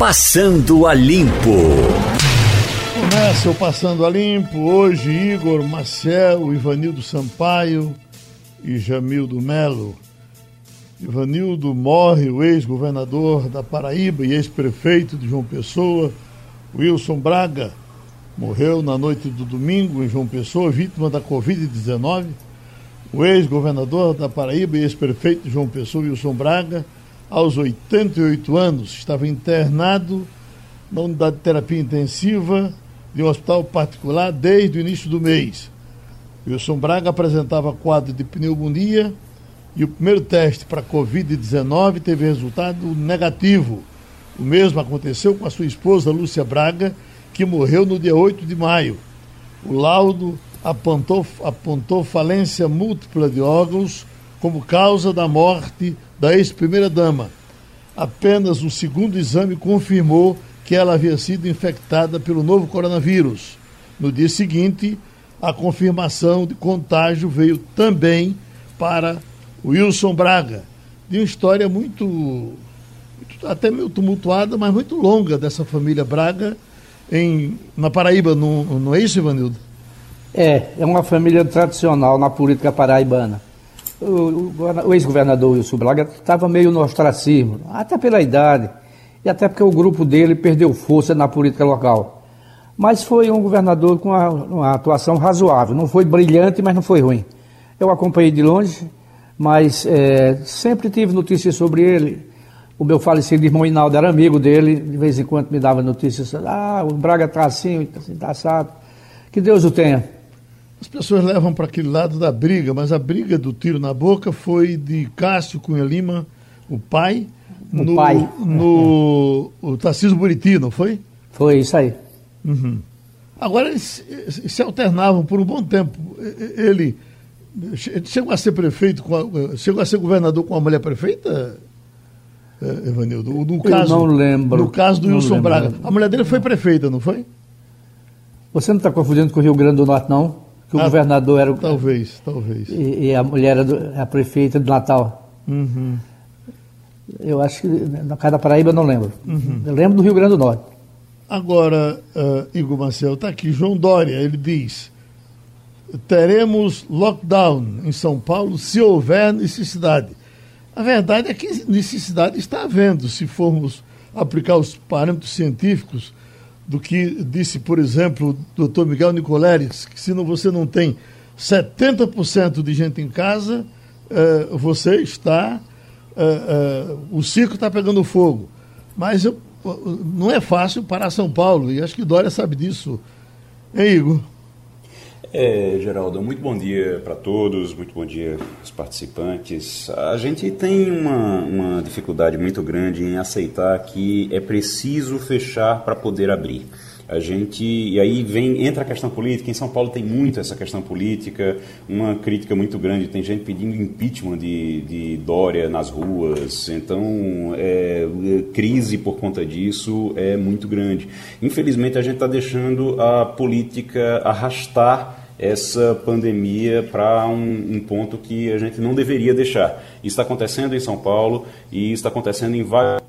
Passando a Limpo. Começa o Passando a Limpo. Hoje, Igor, Marcel, Ivanildo Sampaio e Jamildo Melo. Ivanildo morre, o ex-governador da Paraíba e ex-prefeito de João Pessoa, Wilson Braga, morreu na noite do domingo em João Pessoa, vítima da Covid-19. O ex-governador da Paraíba e ex-prefeito de João Pessoa, Wilson Braga, aos 88 anos, estava internado na unidade de terapia intensiva de um hospital particular desde o início do mês. Wilson Braga apresentava quadro de pneumonia e o primeiro teste para Covid-19 teve resultado negativo. O mesmo aconteceu com a sua esposa, Lúcia Braga, que morreu no dia 8 de maio. O laudo apontou, apontou falência múltipla de órgãos como causa da morte da ex-primeira-dama. Apenas o segundo exame confirmou que ela havia sido infectada pelo novo coronavírus. No dia seguinte, a confirmação de contágio veio também para Wilson Braga, de uma história muito, até meio tumultuada, mas muito longa dessa família Braga em, na Paraíba, não, não é isso, Ivanildo? É, é uma família tradicional na política paraibana. O, o, ex-governador Wilson Braga estava meio no ostracismo, até pela idade, e até porque o grupo dele perdeu força na política local. Mas foi um governador com uma, uma atuação razoável, não foi brilhante, mas não foi ruim. Eu acompanhei de longe, mas é, sempre tive notícias sobre ele. O meu falecido irmão Inaldo era amigo dele, de vez em quando me dava notícias. Ah, o Braga está assim, está assim, tá assado. Que Deus o tenha. As pessoas levam para aquele lado da briga, mas a briga do tiro na boca foi de Cássio Cunha Lima, o pai, o no, pai. no o Tarcísio Buriti, não foi? Foi isso aí. Uhum. Agora eles se alternavam por um bom tempo. Ele Chegou a ser prefeito, a, chegou a ser governador com a mulher prefeita, eh, Evanildo? No Eu caso, não lembro. No caso do Wilson Braga. A mulher dele foi prefeita, não foi? Você não está confundindo com o Rio Grande do Norte, não? Que o ah, governador era o. Talvez, talvez. E, e a mulher era do, a prefeita do Natal. Uhum. Eu acho que na casa da Paraíba eu não lembro. Uhum. Eu lembro do Rio Grande do Norte. Agora, uh, Igor Marcel, está aqui, João Dória, ele diz teremos lockdown em São Paulo se houver necessidade. A verdade é que necessidade está havendo, se formos aplicar os parâmetros científicos do que disse, por exemplo, o doutor Miguel Nicoleres, que se você não tem 70% de gente em casa, uh, você está. Uh, uh, o circo está pegando fogo. Mas não é fácil parar São Paulo, e acho que Dória sabe disso. Hein, Igor? É, Geraldo, muito bom dia para todos, muito bom dia aos participantes. A gente tem uma, uma dificuldade muito grande em aceitar que é preciso fechar para poder abrir. A gente e aí vem entra a questão política. Em São Paulo tem muito essa questão política, uma crítica muito grande. Tem gente pedindo impeachment de, de Dória nas ruas. Então, é, crise por conta disso é muito grande. Infelizmente, a gente está deixando a política arrastar essa pandemia para um, um, ponto que a gente não deveria deixar. Isso está acontecendo em São Paulo e está acontecendo em vários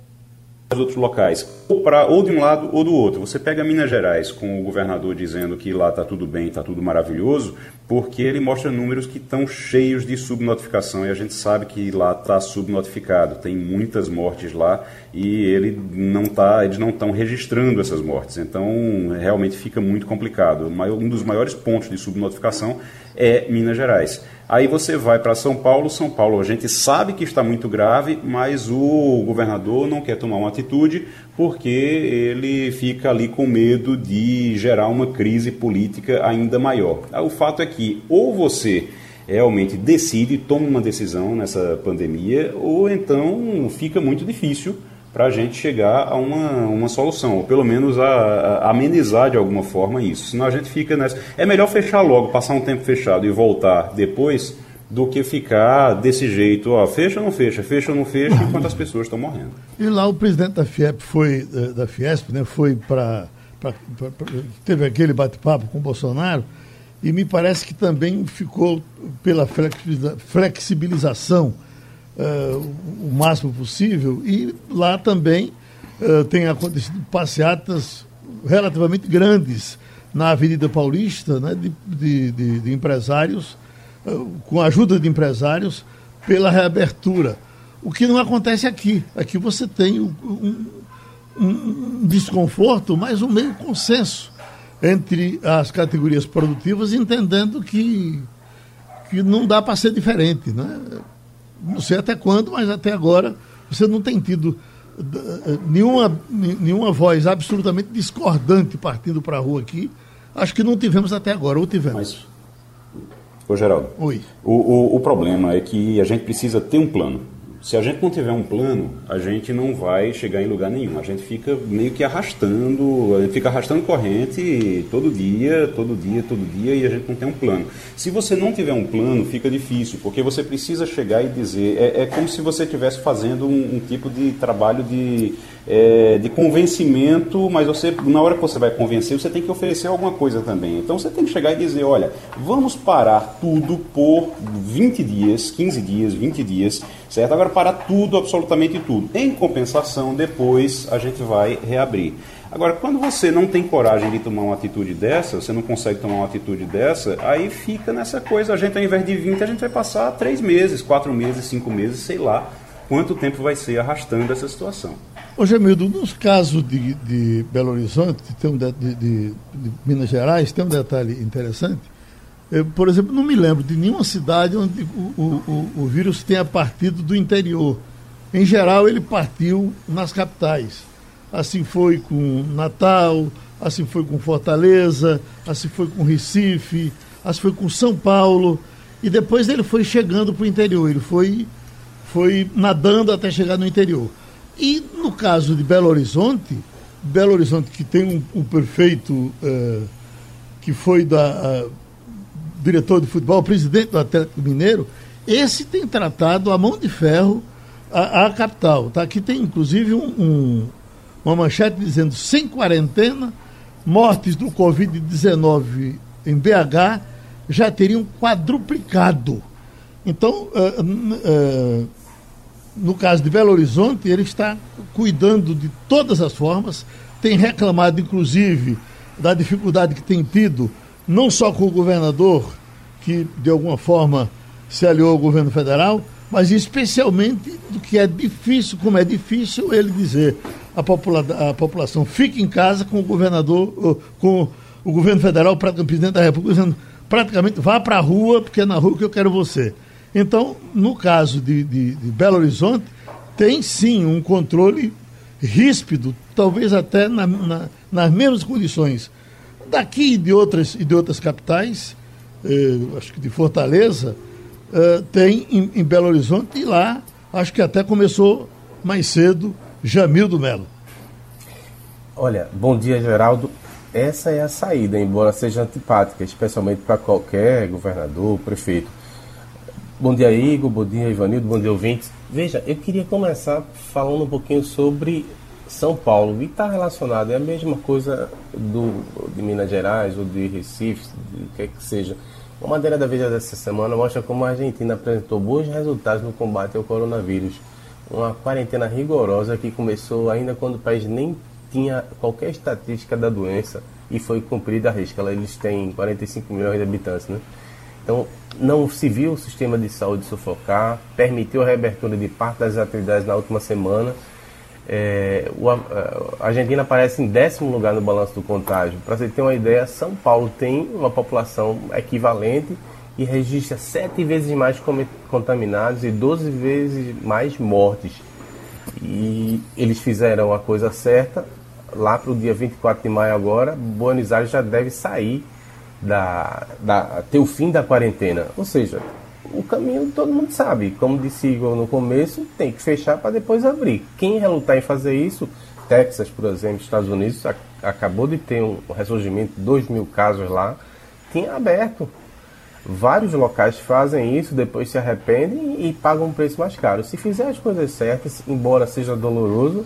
outros locais, ou, pra, ou de um lado ou do outro. Você pega Minas Gerais com o governador dizendo que lá está tudo bem, está tudo maravilhoso, porque ele mostra números que estão cheios de subnotificação e a gente sabe que lá está subnotificado, tem muitas mortes lá e ele não tá, eles não estão registrando essas mortes, então realmente fica muito complicado. Um dos maiores pontos de subnotificação é Minas Gerais. Aí você vai para São Paulo, São Paulo a gente sabe que está muito grave, mas o governador não quer tomar uma atitude porque ele fica ali com medo de gerar uma crise política ainda maior. O fato é que ou você realmente decide, toma uma decisão nessa pandemia, ou então fica muito difícil para a gente chegar a uma, uma solução, ou pelo menos a, a, amenizar de alguma forma isso. Senão a gente fica nessa. É melhor fechar logo, passar um tempo fechado e voltar depois, do que ficar desse jeito, ó, fecha ou não fecha, fecha ou não fecha, enquanto as pessoas estão morrendo. E lá o presidente da FIEP foi, da Fiesp, né, foi para. teve aquele bate-papo com o Bolsonaro, e me parece que também ficou pela flexibilização uh, o máximo possível e lá também uh, tem acontecido passeatas relativamente grandes na Avenida Paulista, né, de, de, de, de empresários, uh, com a ajuda de empresários, pela reabertura. O que não acontece aqui. Aqui você tem um, um, um desconforto, mas um meio consenso entre as categorias produtivas, entendendo que, que não dá para ser diferente. Né? Não sei até quando, mas até agora você não tem tido eh, nenhuma, nenhuma voz absolutamente discordante partindo para a rua aqui. Acho que não tivemos até agora, ou tivemos. Mas, ô Geraldo, Oi. O, o, o problema é que a gente precisa ter um plano se a gente não tiver um plano, a gente não vai chegar em lugar nenhum. A gente fica meio que arrastando, a gente fica arrastando corrente todo dia, todo dia, todo dia, e a gente não tem um plano. Se você não tiver um plano, fica difícil, porque você precisa chegar e dizer. É, é como se você estivesse fazendo um, um, tipo de trabalho de, é, de convencimento, mas você, na hora que você vai convencer, você tem que oferecer alguma coisa também. Então você tem que chegar e dizer: olha, vamos parar tudo por 20 dias, 15 dias, 20 dias certo? Agora, para tudo, absolutamente tudo. Em compensação, depois a gente vai reabrir. Agora, quando você não tem coragem de tomar uma atitude dessa, você não consegue tomar uma atitude dessa, aí fica nessa coisa. A gente, ao invés de 20, a gente vai passar três meses, quatro meses, cinco meses, sei lá quanto tempo vai ser arrastando essa situação. Ô Gemildo, nos casos de, de Belo Horizonte, tem um de, de, de Minas Gerais, tem um detalhe interessante eu, por exemplo, não me lembro de nenhuma cidade onde o, o, o, vírus tenha partido do interior. Em geral, ele partiu nas capitais. Assim foi com Natal, assim foi com Fortaleza, assim foi com Recife, assim foi com São Paulo. E depois ele foi chegando para o interior, ele foi, foi nadando até chegar no interior. E no caso de Belo Horizonte, Belo Horizonte que tem um, um prefeito uh, que foi da. Uh, diretor de futebol, presidente do Atlético Mineiro, esse tem tratado a mão de ferro a, a capital. Tá? Aqui tem inclusive um, um, uma manchete dizendo sem quarentena, mortes do Covid-19 em BH já teriam quadruplicado. Então, uh, no caso de Belo Horizonte, ele está cuidando de todas as formas, tem reclamado, inclusive, da dificuldade que tem tido não só com o governador, que de alguma forma se aliou ao governo federal, mas especialmente do que é difícil, como é difícil ele dizer a, popula a população fique em casa com o governador, com o governo federal, o presidente da República, dizendo praticamente vá para a rua, porque é na rua que eu quero você. Então, no caso de, de, de Belo Horizonte, tem sim um controle ríspido, talvez até na, na, nas mesmas condições daqui e de outras, e de outras capitais, eh, acho que de Fortaleza, eh, tem em, em, Belo Horizonte e lá acho que até começou mais cedo Jamil Melo. Olha, bom dia Geraldo. Essa é a saída, embora seja antipática, especialmente para qualquer governador, prefeito. Bom dia, Igor. Bom dia, Ivanildo. Bom dia, ouvintes. Veja, eu queria começar falando um pouquinho sobre são Paulo e está relacionado, é a mesma coisa do, de Minas Gerais ou de Recife, o que é que seja. Uma matéria da Veja dessa semana mostra como a Argentina apresentou bons resultados no combate ao coronavírus. Uma quarentena rigorosa que começou ainda quando o país nem tinha qualquer estatística da doença e foi cumprida a risca. Eles têm 45 milhões de habitantes, né? Então, não se viu o sistema de saúde sufocar, permitiu a reabertura de parte das atividades na última semana é, o, a Argentina aparece em décimo lugar no balanço do contágio. Para você ter uma ideia, São Paulo tem uma população equivalente e registra sete vezes mais contaminados e 12 vezes mais mortes. E eles fizeram a coisa certa. Lá para o dia 24 de maio agora, Buenos Aires já deve sair da, da ter o fim da quarentena. Ou seja, o caminho todo mundo sabe. Como disse Igor no começo, tem que fechar para depois abrir. Quem relutar em fazer isso, Texas, por exemplo, Estados Unidos, a, acabou de ter um ressurgimento de 2 mil casos lá, tinha aberto. Vários locais fazem isso, depois se arrependem e pagam um preço mais caro. Se fizer as coisas certas, embora seja doloroso,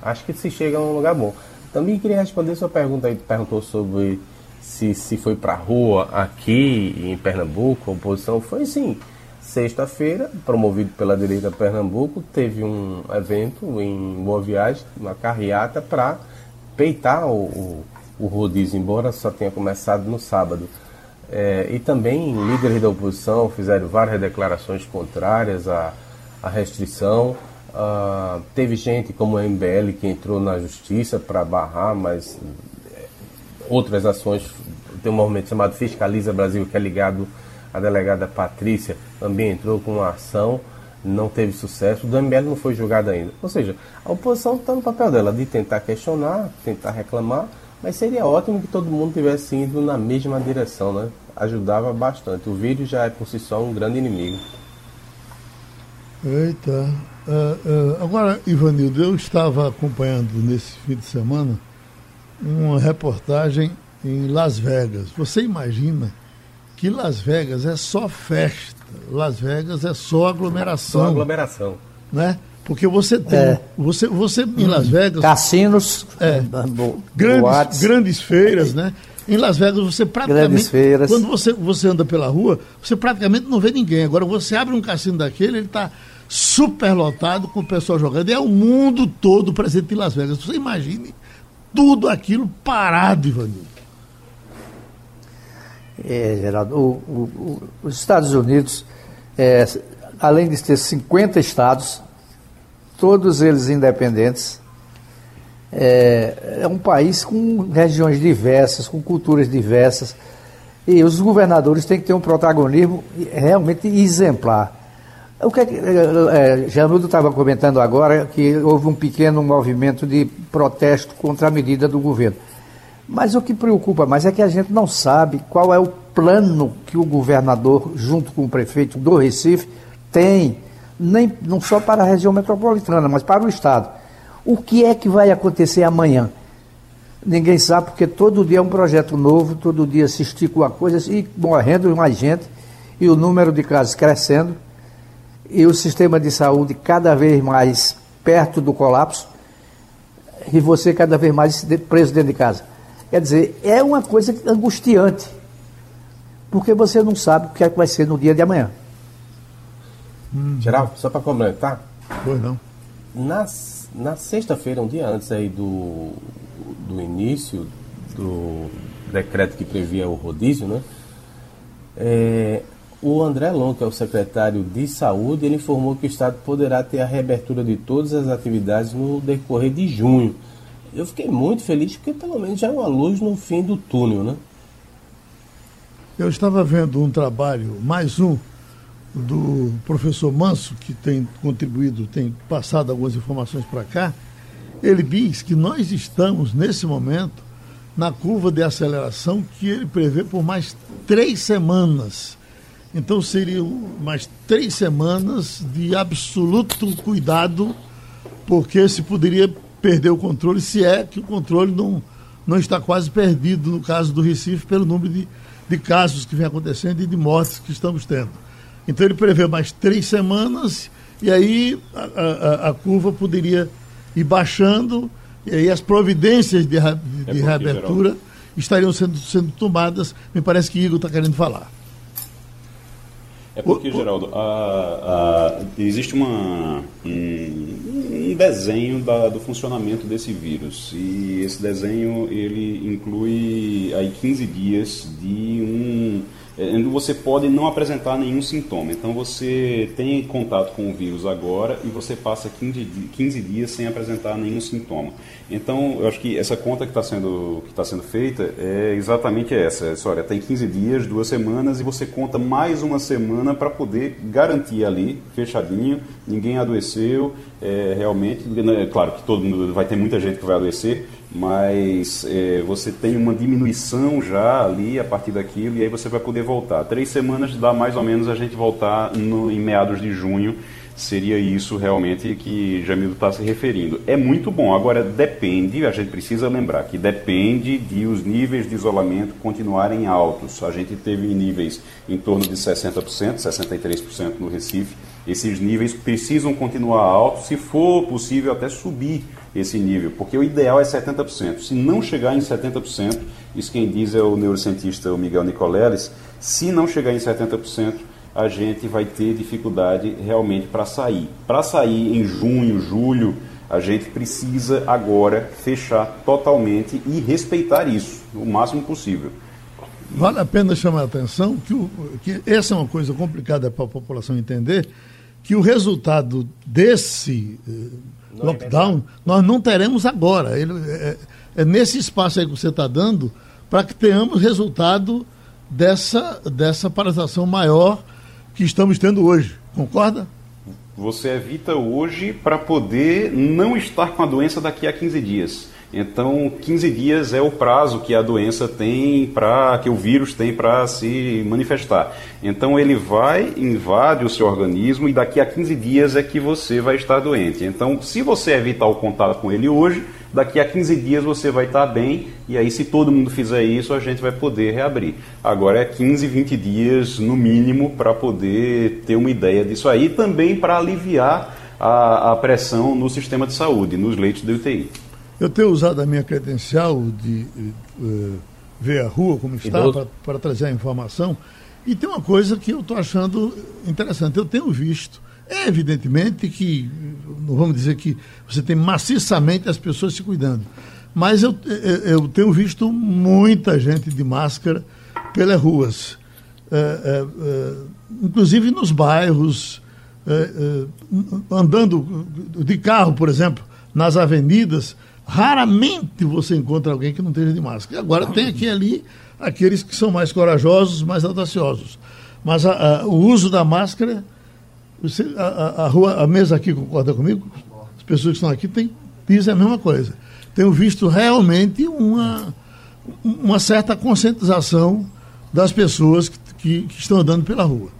acho que se chega a um lugar bom. Também queria responder sua pergunta aí, perguntou sobre se, se foi para a rua aqui em Pernambuco, a oposição foi sim. Sexta-feira, promovido pela direita Pernambuco, teve um evento em Boa Viagem, uma carreata para peitar o, o, o rodízio, embora só tenha começado no sábado. É, e também líderes da oposição fizeram várias declarações contrárias à, à restrição. Uh, teve gente como a MBL que entrou na justiça para barrar, mas outras ações. Tem um movimento chamado Fiscaliza Brasil, que é ligado à delegada Patrícia, também entrou com uma ação, não teve sucesso. O do MBL não foi julgado ainda. Ou seja, a oposição está no papel dela de tentar questionar, tentar reclamar, mas seria ótimo que todo mundo tivesse indo na mesma direção, né? Ajudava bastante. O vírus já é por si só um grande inimigo. Eita. Uh, uh, agora, Ivanildo, eu estava acompanhando nesse fim de semana uma reportagem em Las Vegas. Você imagina que Las Vegas é só festa, Las Vegas é só aglomeração. Só aglomeração. Né? Porque você tem. É. Você, você em Las Vegas. Cassinos, é, grandes, grandes feiras, né? Em Las Vegas você praticamente. Quando você, você anda pela rua, você praticamente não vê ninguém. Agora você abre um cassino daquele, ele está super lotado com o pessoal jogando. E é o mundo todo presente em Las Vegas. Você imagine tudo aquilo parado, Ivanildo. É, Geraldo, o, o, o, os Estados Unidos, é, além de ter 50 estados, todos eles independentes, é, é, um país com regiões diversas, com culturas diversas, e os governadores têm que ter um protagonismo realmente exemplar. O que é, é, estava comentando agora que houve um pequeno movimento de protesto contra a medida do governo. Mas o que preocupa mais é que a gente não sabe qual é o plano que o governador, junto com o prefeito do Recife, tem, nem, não só para a região metropolitana, mas para o Estado. O que é que vai acontecer amanhã? Ninguém sabe, porque todo dia é um projeto novo, todo dia se estica uma coisa e morrendo mais gente, e o número de casos crescendo e o sistema de saúde cada vez mais perto do colapso e você cada vez mais preso dentro de casa. Quer dizer, é uma coisa angustiante, porque você não sabe o que, é que vai ser no dia de amanhã. Hum. Geraldo, só para complementar. Pois não. Na, na sexta-feira, um dia antes aí do, do início do decreto que previa o rodízio, né? É, o André Lon, que é o secretário de Saúde, ele informou que o Estado poderá ter a reabertura de todas as atividades no decorrer de junho. Eu fiquei muito feliz porque pelo menos já é uma luz no fim do túnel, né? Eu estava vendo um trabalho, mais um, do professor Manso, que tem contribuído, tem passado algumas informações para cá. Ele diz que nós estamos, nesse momento, na curva de aceleração que ele prevê por mais três semanas. Então seriam mais três semanas de absoluto cuidado, porque se poderia perder o controle, se é que o controle não, não está quase perdido no caso do Recife, pelo número de, de casos que vem acontecendo e de mortes que estamos tendo. Então ele prevê mais três semanas e aí a, a, a curva poderia ir baixando e aí as providências de, de, é de reabertura geral. estariam sendo, sendo tomadas. Me parece que Igor está querendo falar. É porque, Geraldo, a, a, existe uma, um, um desenho da, do funcionamento desse vírus. E esse desenho ele inclui aí 15 dias de um é, onde você pode não apresentar nenhum sintoma. Então você tem contato com o vírus agora e você passa 15, 15 dias sem apresentar nenhum sintoma. Então eu acho que essa conta que está sendo, que tá sendo feita é exatamente essa. É, olha, tem 15 dias, duas semanas e você conta mais uma semana para poder garantir ali, fechadinho, ninguém adoeceu, é, realmente, né, claro que todo mundo vai ter muita gente que vai adoecer, mas é, você tem uma diminuição já ali a partir daquilo e aí você vai poder voltar. Três semanas dá mais ou menos a gente voltar no, em meados de junho. Seria isso realmente que Jamildo está se referindo. É muito bom, agora depende, a gente precisa lembrar que depende de os níveis de isolamento continuarem altos. A gente teve níveis em torno de 60%, 63% no Recife. Esses níveis precisam continuar altos, se for possível até subir esse nível, porque o ideal é 70%. Se não chegar em 70%, isso quem diz é o neurocientista Miguel Nicoleles, se não chegar em 70%, a gente vai ter dificuldade realmente para sair. Para sair em junho, julho, a gente precisa agora fechar totalmente e respeitar isso o máximo possível. Vale a pena chamar a atenção que, o, que essa é uma coisa complicada para a população entender, que o resultado desse eh, lockdown é nós não teremos agora. Ele, é, é nesse espaço aí que você está dando para que tenhamos resultado dessa, dessa paralisação maior que estamos tendo hoje. Concorda? Você evita hoje para poder não estar com a doença daqui a 15 dias. Então, 15 dias é o prazo que a doença tem para que o vírus tem para se manifestar. Então, ele vai, invade o seu organismo e daqui a 15 dias é que você vai estar doente. Então, se você evitar o contato com ele hoje, daqui a 15 dias você vai estar bem, e aí, se todo mundo fizer isso, a gente vai poder reabrir. Agora é 15, 20 dias no mínimo para poder ter uma ideia disso aí, e também para aliviar a, a, pressão no sistema de saúde, nos leitos de UTI. Eu tenho usado a minha credencial de uh, ver a rua como está para trazer a informação, e tem uma coisa que eu estou achando interessante. Eu tenho visto é evidentemente que, não vamos dizer que você tem maciçamente as pessoas se cuidando, mas eu, eu tenho visto muita gente de máscara pelas ruas, é, é, inclusive nos bairros, é, andando de carro, por exemplo, nas avenidas, raramente você encontra alguém que não esteja de máscara. Agora tem aqui ali aqueles que são mais corajosos, mais audaciosos. Mas a, a, o uso da máscara você, a, a, rua, a mesa aqui concorda comigo? As pessoas que estão aqui têm, dizem a mesma coisa. Tenho visto realmente uma, uma certa conscientização das pessoas que, que, que estão andando pela rua.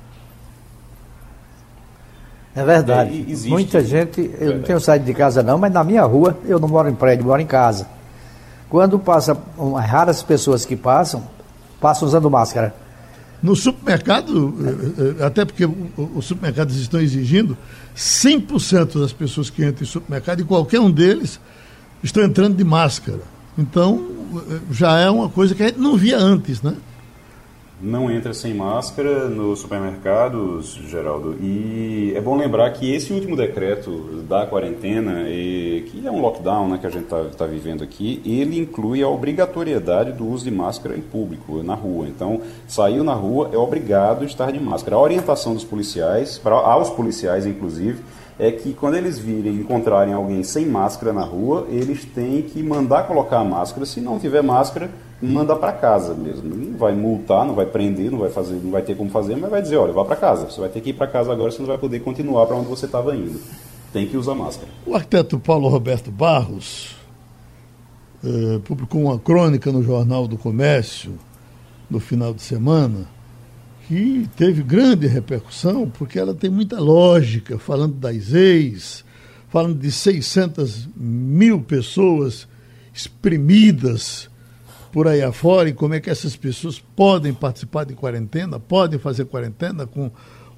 É verdade. É, Muita gente, eu verdade. não tenho saído de casa não, mas na minha rua, eu não moro em prédio, moro em casa. Quando passa, raras pessoas que passam, passam usando máscara. No supermercado, eh, eh, até porque os supermercados estão exigindo, 100% das pessoas que entram em supermercado, e qualquer um deles, estão entrando de máscara. Então, eh, já é uma coisa que a gente não via antes, né? Não entra sem máscara nos supermercados, Geraldo. E é bom lembrar que esse último decreto da quarentena, que é um lockdown né, que a gente está tá vivendo aqui, ele inclui a obrigatoriedade do uso de máscara em público, na rua. Então, saiu na rua é obrigado estar de máscara. A orientação dos policiais, pra, aos policiais inclusive, é que quando eles virem encontrarem alguém sem máscara na rua, eles têm que mandar colocar a máscara. Se não tiver máscara, manda para casa mesmo. Não vai multar, não vai prender, não vai fazer, não vai ter como fazer, mas vai dizer, olha, vá para casa. Você vai ter que ir para casa agora, você não vai poder continuar para onde você estava indo. Tem que usar máscara. O arquiteto Paulo Roberto Barros eh, publicou uma crônica no Jornal do Comércio no final de semana que teve grande repercussão, porque ela tem muita lógica, falando das ex, falando de 600 mil pessoas exprimidas por aí afora e como é que essas pessoas podem participar de quarentena, podem fazer quarentena com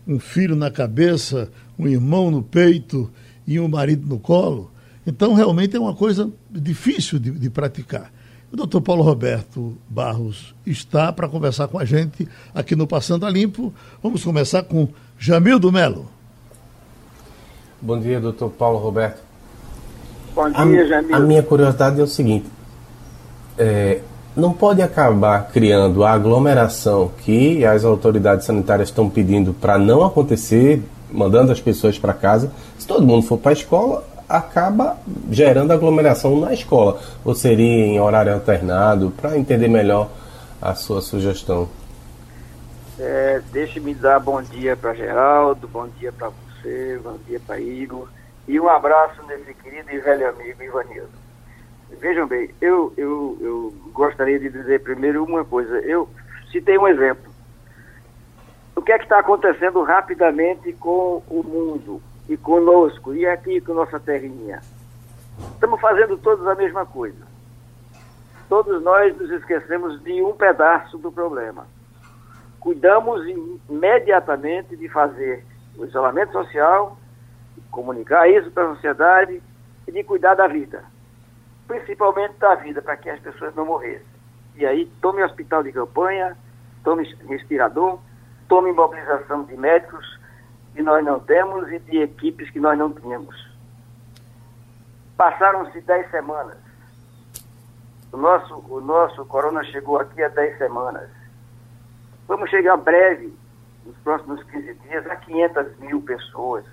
um filho na cabeça, um irmão no peito e um marido no colo. Então, realmente é uma coisa difícil de, de praticar. O doutor Paulo Roberto Barros está para conversar com a gente aqui no Passando a Limpo. Vamos começar com Jamil Melo. Bom dia, doutor Paulo Roberto. Bom dia, Jamil. A minha curiosidade é o seguinte: é, não pode acabar criando a aglomeração que as autoridades sanitárias estão pedindo para não acontecer, mandando as pessoas para casa. Se todo mundo for para a escola, acaba gerando aglomeração na escola, ou seria em horário alternado, para entender melhor a sua sugestão. É, Deixe-me dar bom dia para Geraldo, bom dia para você, bom dia para Igor, e um abraço nesse querido e velho amigo Ivanildo. Vejam bem, eu, eu, eu gostaria de dizer primeiro uma coisa. Eu citei um exemplo. O que é que está acontecendo rapidamente com o mundo? e conosco, e aqui com nossa terrinha. Estamos fazendo todos a mesma coisa. Todos nós nos esquecemos de um pedaço do problema. Cuidamos imediatamente de fazer o isolamento social, comunicar isso para a sociedade e de cuidar da vida. Principalmente da vida, para que as pessoas não morressem. E aí, tome hospital de campanha, tome respirador, tome mobilização de médicos que nós não temos e de equipes que nós não tínhamos. Passaram-se dez semanas. O nosso, o nosso corona chegou aqui há dez semanas. Vamos chegar breve, nos próximos 15 dias, a 500 mil pessoas.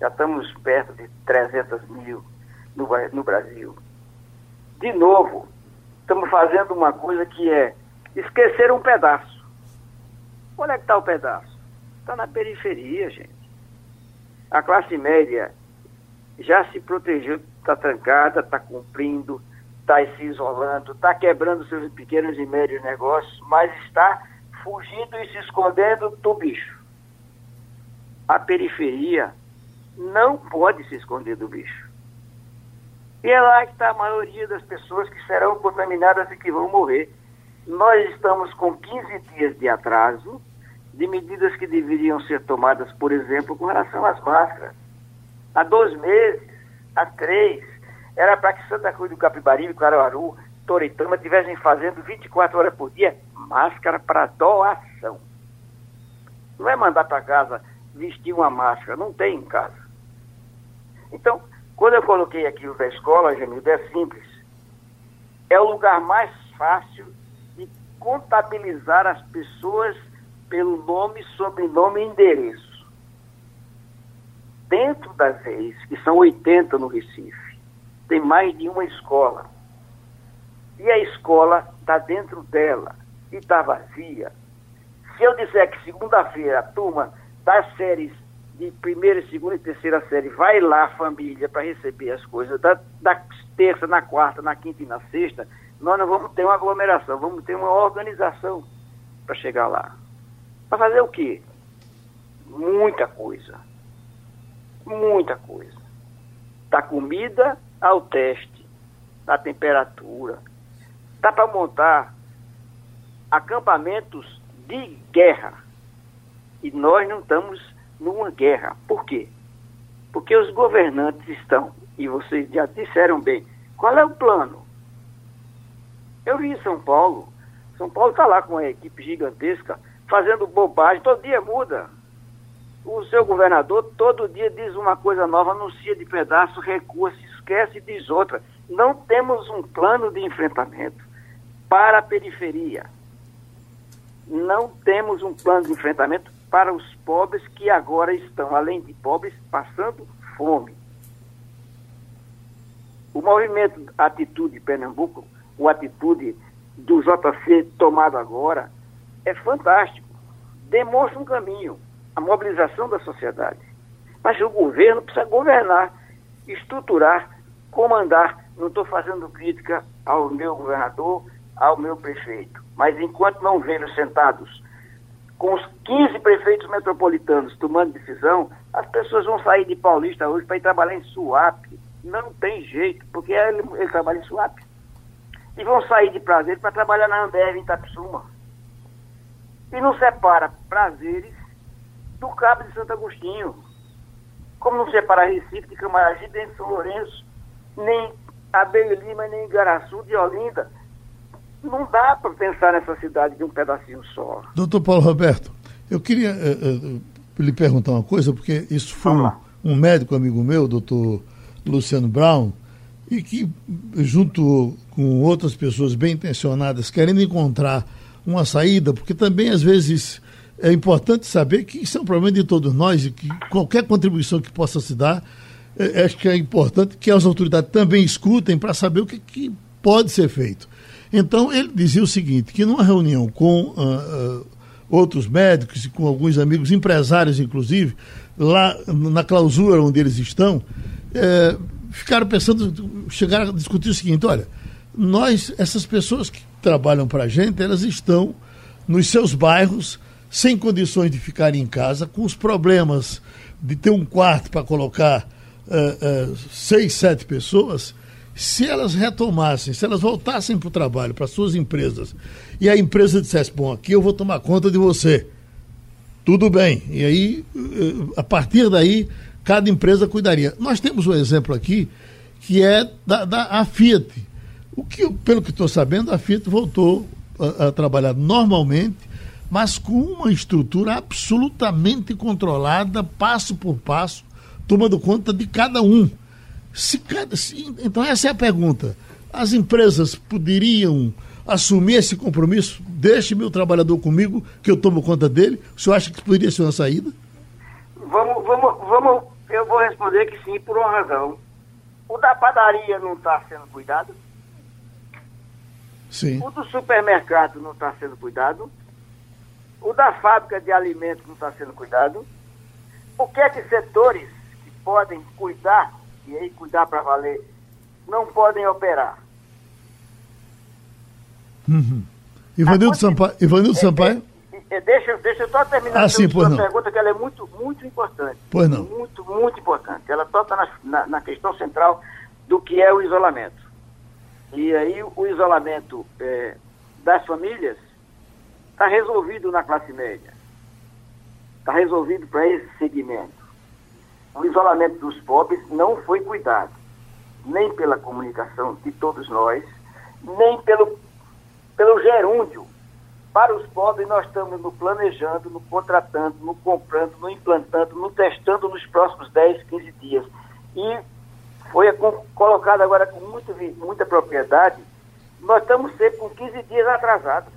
Já estamos perto de 300 mil no, no Brasil. De novo, estamos fazendo uma coisa que é esquecer um pedaço. Onde é que está o pedaço? Está na periferia, gente. A classe média já se protegeu, está trancada, está cumprindo, está se isolando, está quebrando seus pequenos e médios negócios, mas está fugindo e se escondendo do bicho. A periferia não pode se esconder do bicho. E é lá que está a maioria das pessoas que serão contaminadas e que vão morrer. Nós estamos com 15 dias de atraso de medidas que deveriam ser tomadas, por exemplo, com relação às máscaras. Há dois meses, há três, era para que Santa Cruz do Capibaribe, Caruaru, Toritama estivessem fazendo 24 horas por dia máscara para doação. Não é mandar para casa vestir uma máscara, não tem em casa. Então, quando eu coloquei aqui o da escola, Jamildo, é simples. É o lugar mais fácil de contabilizar as pessoas pelo nome, sobrenome e endereço. Dentro das reis, que são 80 no Recife, tem mais de uma escola. E a escola está dentro dela e está vazia. Se eu disser que segunda-feira a turma das séries de primeira, segunda e terceira série vai lá, família, para receber as coisas, da, da terça, na quarta, na quinta e na sexta, nós não vamos ter uma aglomeração, vamos ter uma organização para chegar lá. Para fazer o quê? Muita coisa. Muita coisa. Da comida ao teste, da temperatura. Dá para montar acampamentos de guerra. E nós não estamos numa guerra. Por quê? Porque os governantes estão, e vocês já disseram bem, qual é o plano? Eu vi em São Paulo, São Paulo está lá com uma equipe gigantesca, fazendo bobagem, todo dia muda. O seu governador todo dia diz uma coisa nova, anuncia de pedaço, recua, se esquece e diz outra. Não temos um plano de enfrentamento para a periferia. Não temos um plano de enfrentamento para os pobres que agora estão, além de pobres, passando fome. O movimento Atitude Pernambuco, o Atitude do JC tomado agora, é fantástico. Demonstra um caminho, a mobilização da sociedade. Mas o governo precisa governar, estruturar, comandar. Não estou fazendo crítica ao meu governador, ao meu prefeito. Mas enquanto não vejo sentados com os 15 prefeitos metropolitanos tomando decisão, as pessoas vão sair de Paulista hoje para ir trabalhar em Suape. Não tem jeito, porque ele, ele trabalha em Suape. E vão sair de Prazeres para trabalhar na Ambev em Itapsuma. E não separa Prazeres do Cabo de Santo Agostinho. Como não separa Recife de Camaragibe, nem São Lourenço, nem Abelho Lima, nem Igaraçu de Olinda não dá para pensar nessa cidade de um pedacinho só. Doutor Paulo Roberto, eu queria uh, uh, lhe perguntar uma coisa, porque isso foi um, um, médico amigo meu, doutor Luciano Brown, e que, junto com outras pessoas bem intencionadas, querendo encontrar uma saída, porque também às vezes é importante saber que isso é um problema de todos nós e que qualquer contribuição que possa se dar, é, acho que é importante que as autoridades também escutem para saber o que, que pode ser feito. Então, ele dizia o seguinte, que numa reunião com uh, uh, outros médicos e com alguns amigos empresários, inclusive, lá na clausura onde eles estão, eh, ficaram pensando, chegaram a discutir o seguinte, olha, nós, essas pessoas que trabalham para a gente, elas estão nos seus bairros, sem condições de ficar em casa, com os problemas de ter um quarto para colocar uh, uh, seis, sete pessoas, se elas retomassem, se elas voltassem para o trabalho, para suas empresas, e a empresa dissesse, bom, aqui eu vou tomar conta de você, tudo bem. E aí, eh, a partir daí, cada empresa cuidaria. Nós temos um exemplo aqui, que é da, da Fiat. O que, pelo que estou sabendo, a Fiat voltou a, a trabalhar normalmente, mas com uma estrutura absolutamente controlada, passo por passo, tomando conta de cada um. Se cada, se, então, essa é a pergunta. As empresas poderiam assumir esse compromisso? Deixe meu trabalhador comigo, que eu tomo conta dele. O senhor acha que poderia ser uma saída? Vamos, vamos, vamos. Eu vou responder que sim, por uma razão. O da padaria não está sendo cuidado. Sim. O do supermercado não está sendo cuidado. O da fábrica de alimentos não está sendo cuidado. O que é que setores que podem cuidar, e aí cuidar para valer, não podem operar? Uhum. Ivanildo Sampaio. Ivanildo Sampaio? É, é, deixa, deixa eu só terminar ah, sim, a não. pergunta, que ela é muito, muito importante. Pois não. Muito, muito importante. Ela toca na, na, na questão central do que é o isolamento. E aí o isolamento é, das famílias está resolvido na classe média. Está resolvido para esse segmento. O isolamento dos pobres não foi cuidado, nem pela comunicação de todos nós, nem pelo, pelo gerúndio. Para os pobres, nós estamos no planejando, no contratando, no comprando, no implantando, no testando nos próximos 10, 15 dias. E foi colocado agora com muito, muita propriedade, nós estamos sempre com 15 dias atrasados.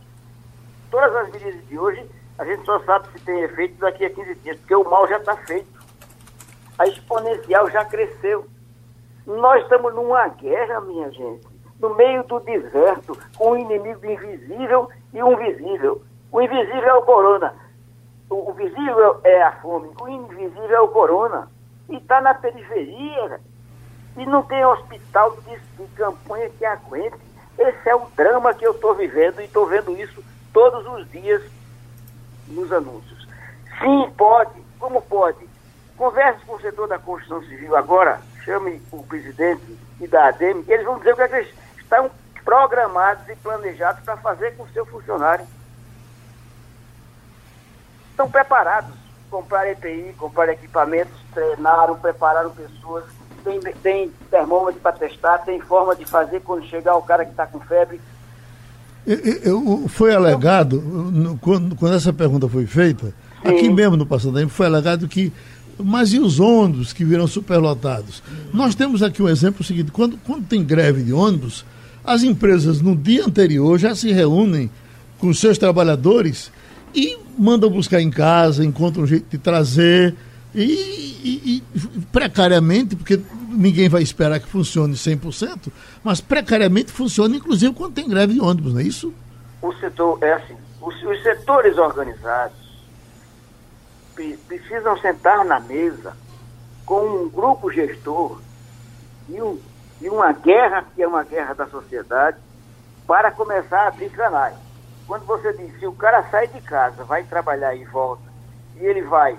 Todas as medidas de hoje, a gente só sabe se tem efeito daqui a 15 dias, porque o mal já está feito. A exponencial já cresceu. Nós estamos numa guerra, minha gente, no meio do deserto, com um inimigo invisível e um visível. O invisível é o corona. O, o visível é a fome, o invisível é o corona. E está na periferia, e não tem hospital de, de campanha que aguente. Esse é o drama que eu estou vivendo e estou vendo isso todos os dias nos anúncios. Sim, pode. Como pode? Converse com o setor da construção civil agora, chame o presidente e da ADEME, que eles vão dizer o que, é que eles estão programados e planejados para fazer com o seu funcionário. Estão preparados. Comprar EPI, comprar equipamentos, treinaram, prepararam pessoas tem, tem termômetro para testar, tem forma de fazer quando chegar o cara que está com febre. Eu, eu, foi alegado, quando, quando, essa pergunta foi feita, Sim. aqui mesmo no Passando foi alegado que mas e os ônibus que viram superlotados? Nós temos aqui um exemplo seguinte: quando, quando tem greve de ônibus, as empresas no dia anterior já se reúnem com seus trabalhadores e mandam buscar em casa, encontram um jeito de trazer. E, e, e, precariamente, porque ninguém vai esperar que funcione 100%, mas precariamente funciona, inclusive, quando tem greve de ônibus, não é isso? O setor, é assim, os, os setores organizados precisam sentar na mesa com um grupo gestor e, um, e uma guerra, que é uma guerra da sociedade, para começar a abrir canais. Quando você diz, se o cara sai de casa, vai trabalhar e volta, e ele vai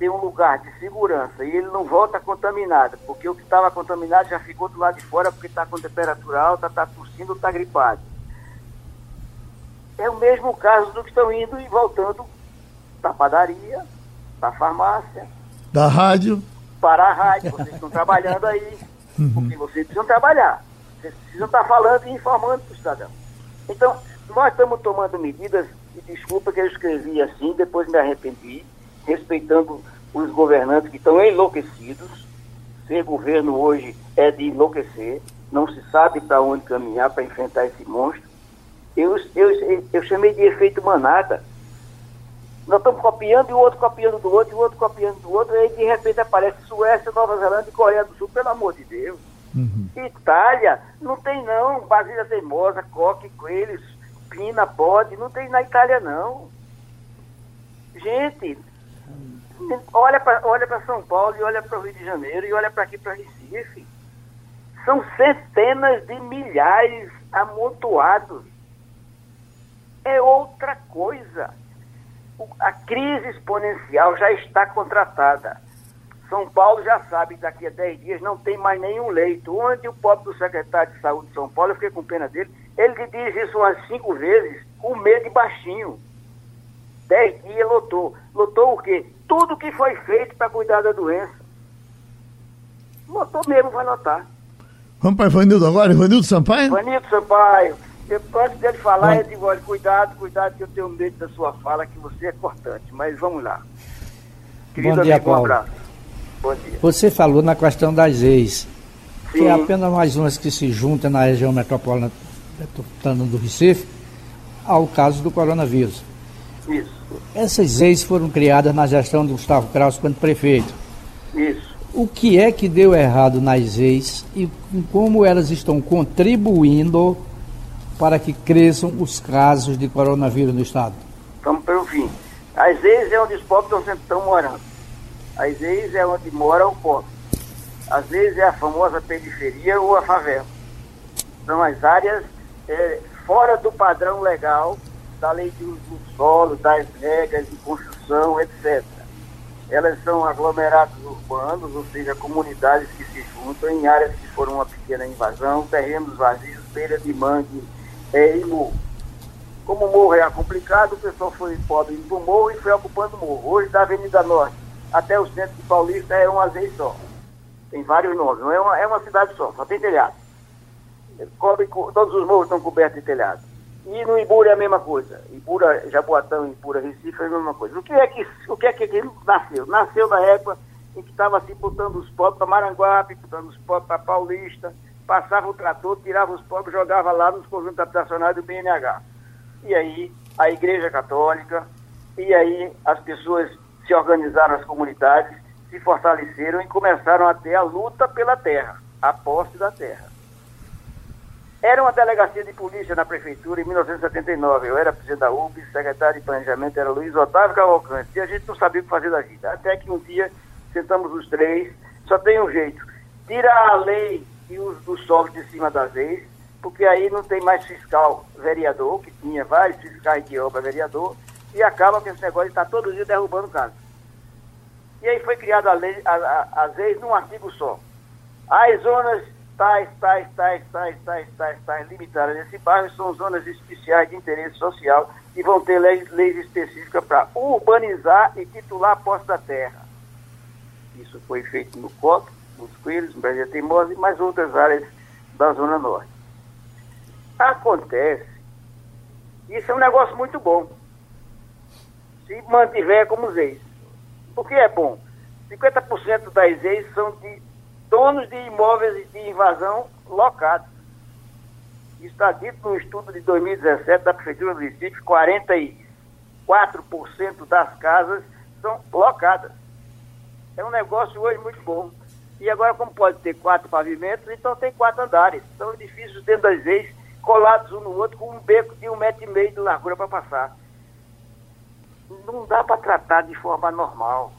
tem um lugar de segurança e ele não volta contaminado, porque o que estava contaminado já ficou do lado de fora porque está com temperatura alta, está tossindo, está gripado. É o mesmo caso do que estão indo e voltando da padaria, da farmácia. Da rádio. Para a rádio. Vocês estão trabalhando aí, uhum. porque vocês precisam trabalhar. Vocês precisam estar falando e informando para o cidadão. Então, nós estamos tomando medidas, e desculpa que eu escrevi assim, depois me arrependi, respeitando os governantes que estão enlouquecidos. Ser governo hoje é de enlouquecer, não se sabe para onde caminhar para enfrentar esse monstro. Eu, eu, eu chamei de efeito manada. Nós estamos copiando e o outro copiando do outro, e o outro copiando do outro, e aí de repente aparece Suécia, Nova Zelândia e Coreia do Sul, pelo amor de Deus. Uhum. Itália, não tem não, Basília Teimosa, Coque, Coelhos, Pina, Pode, não tem na Itália não. Gente, olha para olha São Paulo e olha para o Rio de Janeiro e olha para aqui para Recife. São centenas de milhares amontoados. É outra coisa. A crise exponencial já está contratada. São Paulo já sabe que daqui a 10 dias não tem mais nenhum leito. Onde o pobre do secretário de saúde de São Paulo, eu fiquei com pena dele, ele diz isso umas cinco vezes, com medo de baixinho. 10 dias lotou. Lotou o quê? Tudo que foi feito para cuidar da doença. Lotou mesmo, vai lotar. Vamos para Ivanildo agora, Ivanildo Sampaio? Ivanildo Sampaio. Antes dele falar, eu digo, olha, cuidado, cuidado, que eu tenho medo da sua fala, que você é cortante. Mas vamos lá. Querido Bom dia, amigo, Paulo. Um abraço. Bom dia. Você falou na questão das ex, Sim. que é apenas mais umas que se juntam na região metropolitana do Recife ao caso do coronavírus. Isso. Essas ex foram criadas na gestão do Gustavo Kraus quando prefeito. Isso. O que é que deu errado nas ex e como elas estão contribuindo para que cresçam os casos de coronavírus no estado? Vamos pelo fim. As ex é onde os pobres estão, estão morando. As ex é onde mora o pobre. Às vezes é a famosa periferia ou a favela. São as áreas é, fora do padrão legal da lei de uso do solo, das regras de construção, etc. Elas são aglomerados urbanos, ou seja, comunidades que se juntam em áreas que foram uma pequena invasão, terrenos vazios, beira de mangue, é, e morro. Como o morro é complicado, o pessoal foi pobre indo para o morro e foi ocupando o morro. Hoje, da Avenida Norte até o centro de Paulista é uma vez só. Tem vários nomes, não é uma, é uma cidade só, só tem telhado. Cobre, todos os morros estão cobertos de telhado. E no Ibura é a mesma coisa. Ibura, Jaboatão, Ibura, Recife é a mesma coisa. O que é que, o que, é que nasceu? Nasceu na época em que estava se botando os pobres para Maranguape, botando os pobres para Paulista, passava o trator, tirava os pobres, jogava lá nos conjuntos habitacionais do BNH. E aí a Igreja Católica, e aí as pessoas se organizaram, as comunidades, se fortaleceram e começaram a ter a luta pela terra, a posse da terra. Era uma delegacia de polícia na prefeitura em 1979. Eu era presidente da UB, secretário de planejamento era Luiz Otávio Cavalcante. E a gente não sabia o que fazer da vida. Até que um dia sentamos os três, só tem um jeito. Tira a lei e uso do solo de cima das leis, porque aí não tem mais fiscal vereador, que tinha vários fiscais de obra vereador, e acaba com esse negócio de estar tá todo dia derrubando casa. E aí foi criada a lei, a, a, as num artigo só. As zonas tais, tais, tais, tais, tais, tais, tais, limitadas nesse bairro são zonas especiais de interesse social e vão ter leis, leis específicas para urbanizar e titular a posse da terra. Isso foi feito no COP, os Coelhos, Brasil Teimosa e mais outras áreas da Zona Norte. Acontece, isso é um negócio muito bom, se mantiver como ex. Por que é bom? 50% das ex são de donos de imóveis de invasão locados. Isso está dito no estudo de 2017 da Prefeitura do Recife, 44% das casas são locadas. É um negócio hoje muito bom. E agora, como pode ter quatro pavimentos, então tem quatro andares. São edifícios dentro das leis, colados um no outro, com um beco de um metro e meio de largura para passar. Não dá para tratar de forma normal.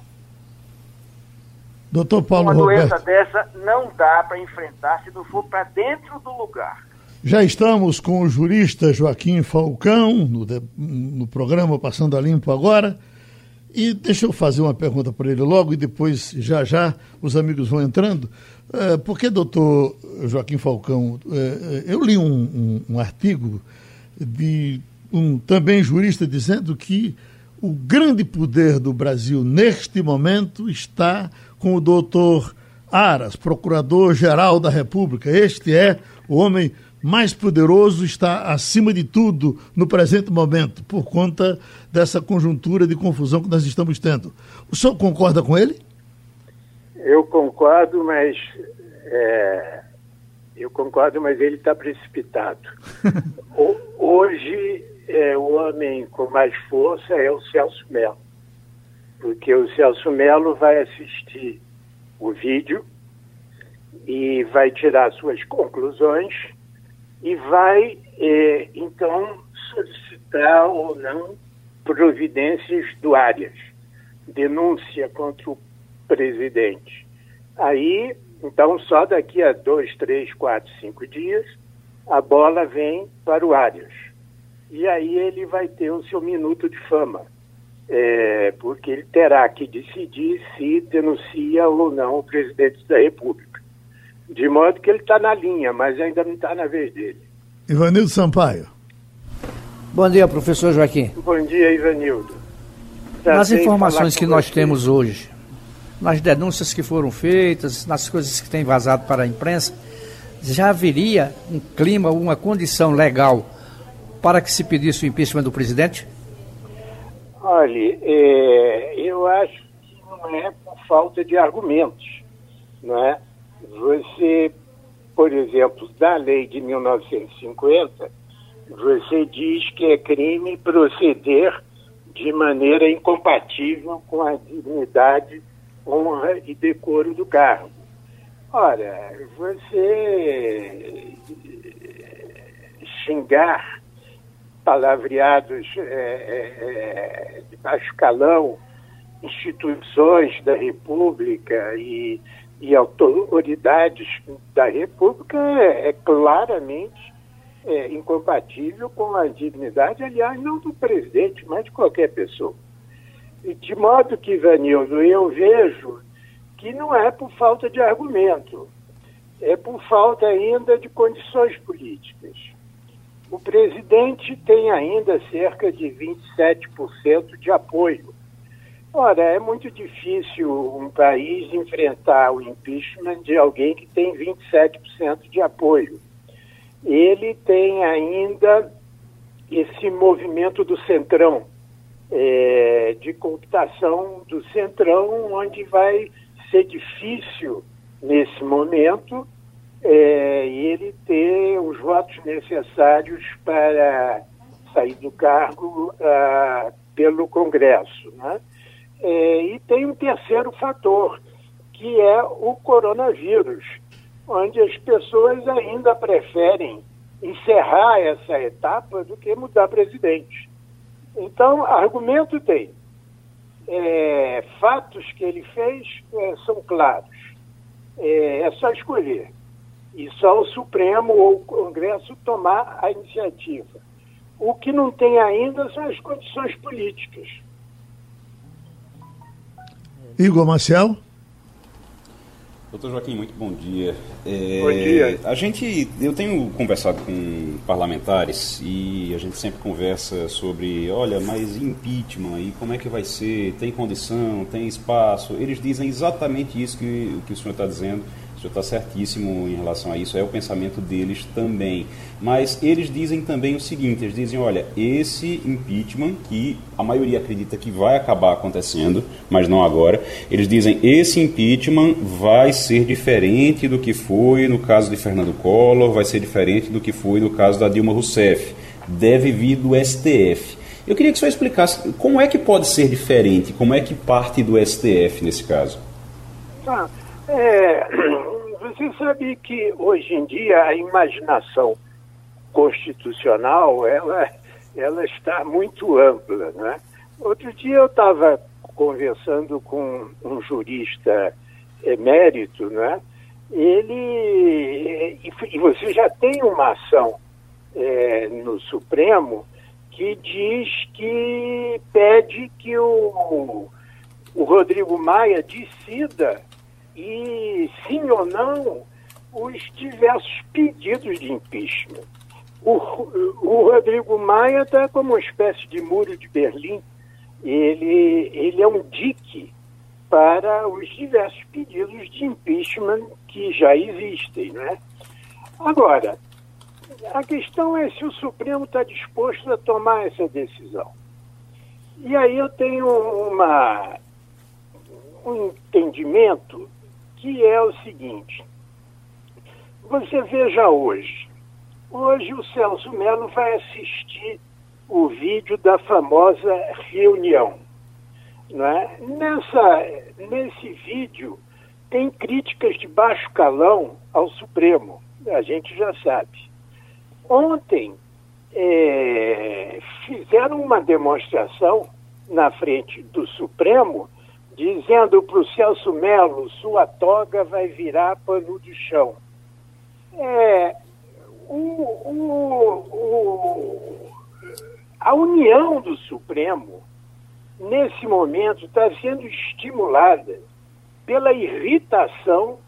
Doutor Paulo Uma Roberto. doença dessa não dá para enfrentar se não for para dentro do lugar. Já estamos com o jurista Joaquim Falcão no, no programa Passando a Limpo agora. E deixa eu fazer uma pergunta para ele logo e depois, já já, os amigos vão entrando. É, porque, doutor Joaquim Falcão, é, eu li um, um, um, artigo de um também jurista dizendo que o grande poder do Brasil neste momento está com o doutor Aras, procurador-geral da República. Este é o homem mais poderoso está acima de tudo no presente momento, por conta dessa conjuntura de confusão que nós estamos tendo. O senhor concorda com ele? Eu concordo, mas é, eu concordo, mas ele está precipitado. Hoje é, o homem com mais força é o Celso Melo, porque o Celso Melo vai assistir o vídeo e vai tirar suas conclusões e vai, é, então, solicitar ou não providências duárias, denúncia contra o presidente. Aí, então, só daqui a dois, três, quatro, cinco dias, a bola vem para o Arias. E aí ele vai ter o seu minuto de fama, é, porque ele terá que decidir se denuncia ou não o presidente da República. De modo que ele está na linha, mas ainda não está na vez dele. Ivanildo Sampaio. Bom dia, professor Joaquim. Bom dia, Ivanildo. Já nas informações que nós temos hoje, nas denúncias que foram feitas, nas coisas que têm vazado para a imprensa, já haveria um clima, uma condição legal para que se pedisse o impeachment do presidente? Olha, é, eu acho que não é por falta de argumentos, não é? Você, por exemplo, da lei de 1950, você diz que é crime proceder de maneira incompatível com a dignidade, honra e decoro do cargo. Ora, você xingar palavreados é, é, é, de baixo calão, instituições da República e, e autoridades da República é, é claramente é, incompatível com a dignidade, aliás, não do presidente, mas de qualquer pessoa. E de modo que, Vanildo, eu vejo que não é por falta de argumento, é por falta ainda de condições políticas. O presidente tem ainda cerca de 27% de apoio. Ora, é muito difícil um país enfrentar o impeachment de alguém que tem 27% de apoio. Ele tem ainda esse movimento do centrão, é, de cooptação do centrão, onde vai ser difícil, nesse momento, é, ele ter os votos necessários para sair do cargo ah, pelo Congresso. Né? É, e tem um terceiro fator, que é o coronavírus, onde as pessoas ainda preferem encerrar essa etapa do que mudar presidente. Então, argumento tem. É, fatos que ele fez é, são claros. É, é só escolher e só o Supremo ou o Congresso tomar a iniciativa. O que não tem ainda são as condições políticas. Igor Marcel? Doutor Joaquim, muito bom dia. É, bom dia. A gente, eu tenho conversado com parlamentares e a gente sempre conversa sobre, olha, mas impeachment e como é que vai ser? Tem condição? Tem espaço? Eles dizem exatamente isso que, que o senhor está dizendo senhor está certíssimo em relação a isso, é o pensamento deles também. Mas eles dizem também o seguinte: eles dizem, olha, esse impeachment, que a maioria acredita que vai acabar acontecendo, mas não agora, eles dizem, esse impeachment vai ser diferente do que foi no caso de Fernando Collor, vai ser diferente do que foi no caso da Dilma Rousseff, deve vir do STF. Eu queria que o senhor explicasse como é que pode ser diferente, como é que parte do STF nesse caso. Ah, é, você sabe que hoje em dia a imaginação constitucional ela, ela está muito ampla. Né? Outro dia eu estava conversando com um jurista emérito, né? ele e, e você já tem uma ação é, no Supremo que diz que pede que o, o Rodrigo Maia decida e, sim ou não, os diversos pedidos de impeachment. O, o Rodrigo Maia está como uma espécie de muro de Berlim. Ele, ele é um dique para os diversos pedidos de impeachment que já existem. Né? Agora, a questão é se o Supremo está disposto a tomar essa decisão. E aí eu tenho uma, um entendimento que é o seguinte: você veja hoje, hoje o Celso Melo vai assistir o vídeo da famosa reunião. Né? Nessa, nesse vídeo tem críticas de baixo calão ao Supremo, a gente já sabe. Ontem é, fizeram uma demonstração na frente do Supremo dizendo para o Celso Melo, sua toga vai virar pano de chão. É, o, o, o, a união do Supremo, nesse momento, está sendo estimulada pela irritação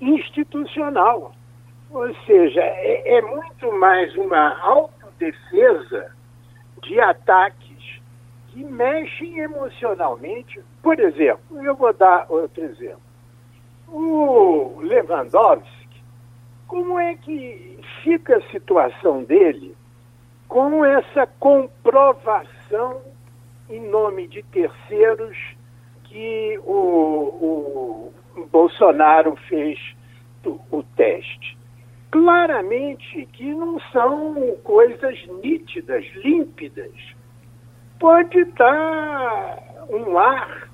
institucional. Ou seja, é, é muito mais uma autodefesa de ataque que mexem emocionalmente. Por exemplo, eu vou dar outro exemplo. O Lewandowski, como é que fica a situação dele com essa comprovação em nome de terceiros que o, o Bolsonaro fez o teste. Claramente que não são coisas nítidas, límpidas. Pode dar um ar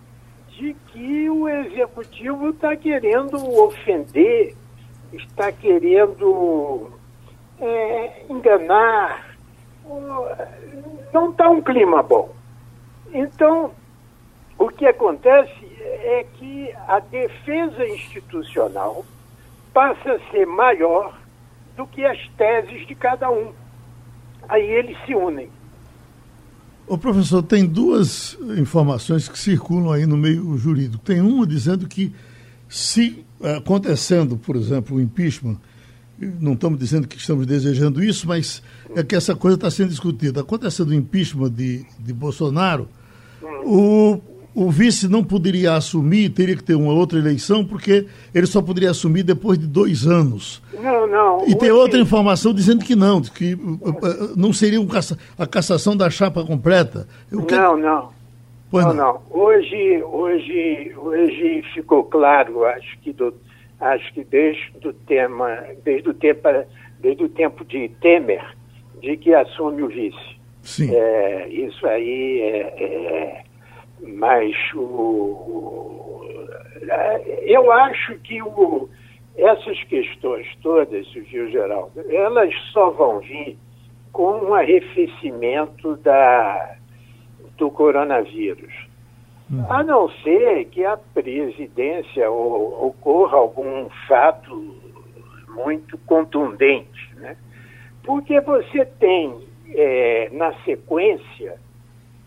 de que o executivo está querendo ofender, está querendo é, enganar. Não está um clima bom. Então, o que acontece é que a defesa institucional passa a ser maior do que as teses de cada um. Aí eles se unem. O professor, tem duas informações que circulam aí no meio jurídico. Tem uma dizendo que se acontecendo, por exemplo, o impeachment, não estamos dizendo que estamos desejando isso, mas é que essa coisa está sendo discutida. Acontecendo o impeachment de, de Bolsonaro, o, o vice não poderia assumir, teria que ter uma outra eleição, porque ele só poderia assumir depois de dois anos. Não, não. E tem outra informação dizendo que não, que uh, uh, não seria um caça, a cassação da chapa completa. Não, não. Pois não, não. Hoje, hoje, hoje ficou claro, acho que, do, acho que desde o tema, desde o tempo, desde o tempo de Temer, de que assume o vice. Sim. É, isso aí é, é mas o, eu acho que o, essas questões todas, viu, Geraldo, elas só vão vir com um arrefecimento da, do coronavírus. Uhum. A não ser que a presidência ocorra algum fato muito contundente, né? Porque você tem é, na sequência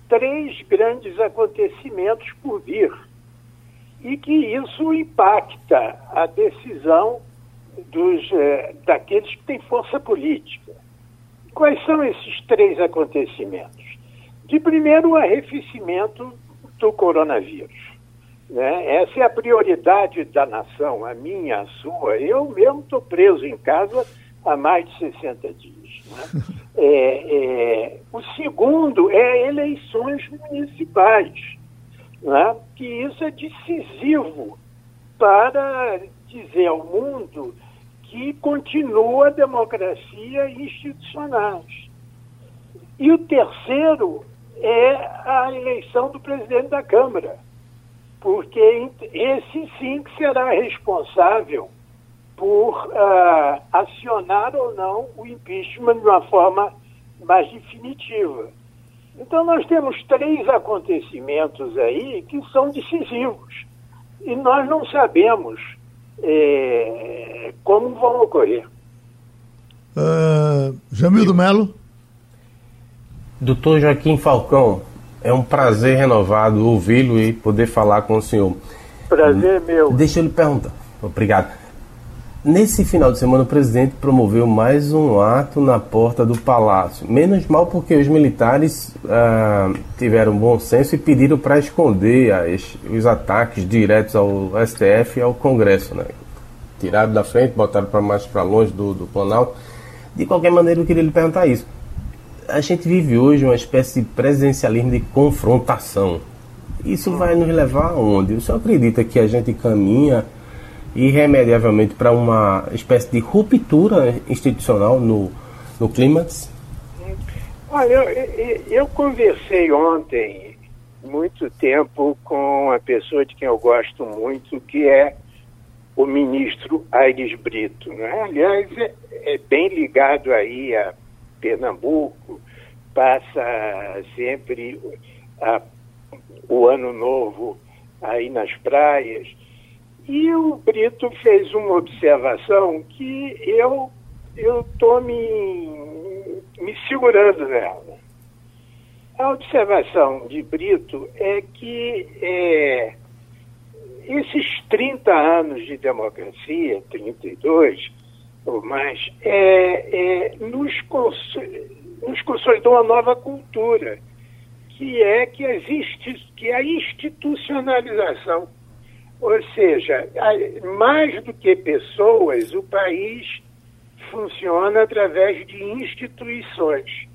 três grandes acontecimentos por vir e que isso impacta a decisão dos, eh, daqueles que têm força política. Quais são esses três acontecimentos? De primeiro, o arrefecimento do coronavírus. Né? Essa é a prioridade da nação, a minha, a sua. Eu mesmo estou preso em casa há mais de 60 dias. Né? É, é, o segundo é eleições municipais, né? que isso é decisivo para dizer ao mundo que continua a democracia institucionais. E o terceiro é a eleição do presidente da Câmara, porque esse sim que será responsável por uh, acionar ou não o impeachment de uma forma mais definitiva. Então, nós temos três acontecimentos aí que são decisivos e nós não sabemos é, como vão ocorrer. Uh, Jamil do Melo. Doutor Joaquim Falcão, é um prazer renovado ouvi-lo e poder falar com o senhor. Prazer meu. Deixa eu lhe perguntar. Obrigado. Nesse final de semana, o presidente promoveu mais um ato na porta do palácio. Menos mal porque os militares ah, tiveram bom senso e pediram para esconder as, os ataques diretos ao STF e ao Congresso. Né? Tiraram da frente, botaram para mais para longe do, do Planalto. De qualquer maneira, eu queria lhe perguntar isso. A gente vive hoje uma espécie de presidencialismo de confrontação. Isso vai nos levar aonde? O senhor acredita que a gente caminha irremediavelmente para uma espécie de ruptura institucional no, no clímax? Olha, eu, eu conversei ontem muito tempo com a pessoa de quem eu gosto muito, que é o ministro Aires Brito. Né? Aliás, é, é bem ligado aí a Pernambuco, passa sempre a, o ano novo aí nas praias. E o Brito fez uma observação que eu estou me, me segurando nela. A observação de Brito é que é, esses 30 anos de democracia, 32 ou mais, é, é, nos, nos consolidou uma nova cultura, que é que existe que é a institucionalização ou seja, mais do que pessoas, o país funciona através de instituições.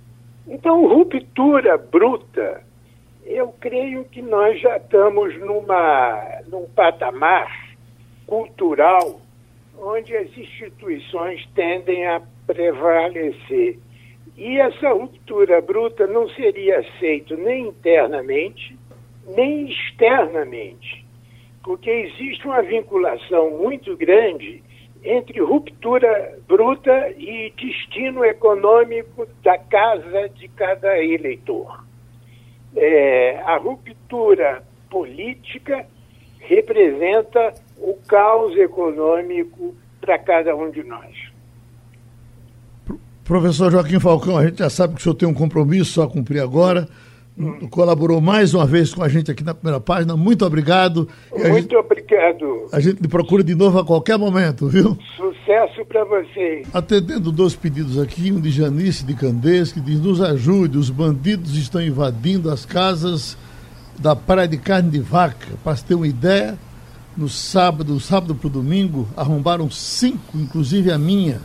Então, ruptura bruta, eu creio que nós já estamos numa, num patamar cultural onde as instituições tendem a prevalecer. E essa ruptura bruta não seria aceita nem internamente, nem externamente, porque existe uma vinculação muito grande entre ruptura bruta e destino econômico da casa de cada eleitor. É, a ruptura política representa o caos econômico para cada um de nós. Professor Joaquim Falcão, a gente já sabe que o senhor tem um compromisso a cumprir agora. Hum. Colaborou mais uma vez com a gente aqui na primeira página. Muito obrigado. Muito gente, obrigado. A gente procura de novo a qualquer momento, viu? Sucesso para vocês. Atendendo dois pedidos aqui, um de Janice de Candês, que diz: nos ajude, os bandidos estão invadindo as casas da Praia de Carne de Vaca. Para ter uma ideia, no sábado, sábado para o domingo, arrombaram cinco, inclusive a minha.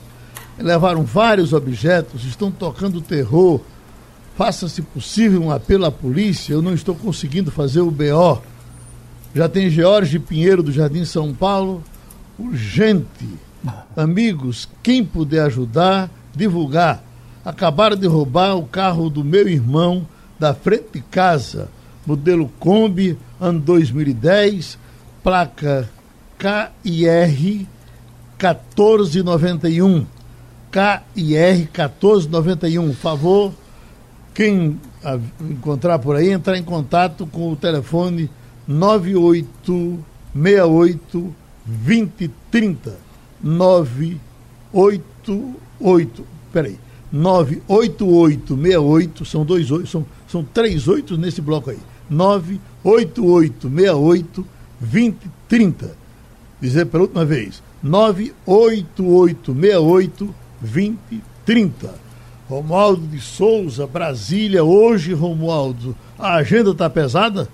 Levaram vários objetos, estão tocando terror. Faça, se possível, um apelo à polícia. Eu não estou conseguindo fazer o BO. Já tem George Pinheiro do Jardim São Paulo. Urgente. Amigos, quem puder ajudar, divulgar. Acabaram de roubar o carro do meu irmão da frente de casa, modelo Kombi, ano 2010 placa KIR 1491. KIR 1491. Favor, quem encontrar por aí, entrar em contato com o telefone 9868 2030. 988. Peraí. 98868, são dois oito, são, são três oito nesse bloco aí. 98868 2030. Dizer pela última vez, 98868 2030. Romualdo de Souza, Brasília, hoje, Romualdo, a agenda está pesada?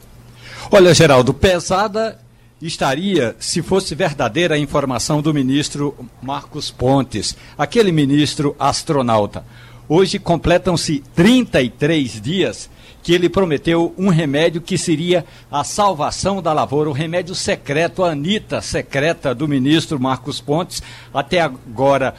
Olha, Geraldo, pesada estaria se fosse verdadeira a informação do ministro Marcos Pontes, aquele ministro astronauta. Hoje completam-se 33 dias que ele prometeu um remédio que seria a salvação da lavoura, o remédio secreto, a Anitta secreta do ministro Marcos Pontes. Até agora,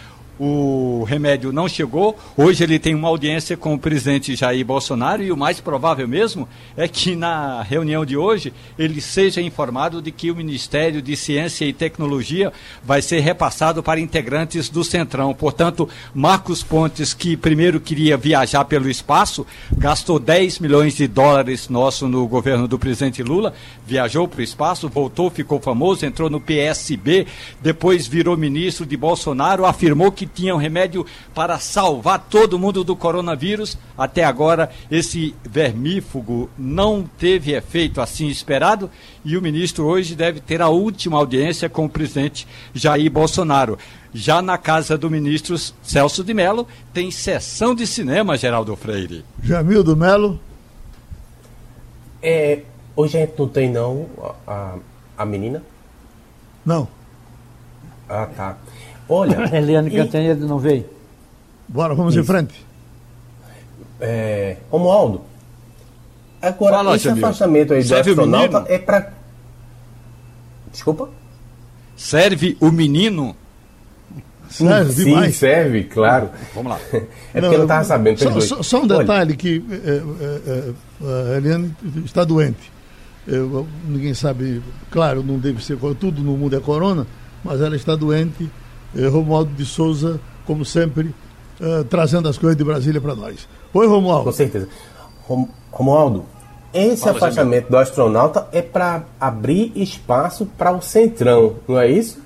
o remédio não chegou. Hoje ele tem uma audiência com o presidente Jair Bolsonaro e o mais provável mesmo é que na reunião de hoje ele seja informado de que o Ministério de Ciência e Tecnologia vai ser repassado para integrantes do Centrão. Portanto, Marcos Pontes, que primeiro queria viajar pelo espaço, gastou 10 milhões de dólares nosso no governo do presidente Lula, viajou para o espaço, voltou, ficou famoso, entrou no PSB, depois virou ministro de Bolsonaro, afirmou que tinha um remédio para salvar todo mundo do coronavírus. Até agora, esse vermífugo não teve efeito assim esperado e o ministro hoje deve ter a última audiência com o presidente Jair Bolsonaro. Já na casa do ministro Celso de Mello, tem sessão de cinema, Geraldo Freire. Jamil do Melo. É, hoje a gente não tem, não, a, a menina? Não. Ah, tá. Olha. Eliane. Cantanhede não veio. Bora, vamos Isso. em frente. É, Romualdo, agora Fala, esse afastamento aí do Serve astronauta é para. Desculpa? Serve o menino? Serve Sim, demais. serve, claro. Vamos lá. É porque não, eu não estava sabendo. Só, só, só, um detalhe Olha. que é, é, é, a Eliane está doente. Eu, ninguém sabe, claro, não deve ser tudo no mundo é corona, mas ela está doente eh, Romualdo de Souza, como sempre, eh, trazendo as coisas de Brasília para nós. Oi, Romualdo. Com certeza. Rom, Romualdo, esse Fala, afastamento do astronauta é para abrir espaço para o Centrão, não é isso?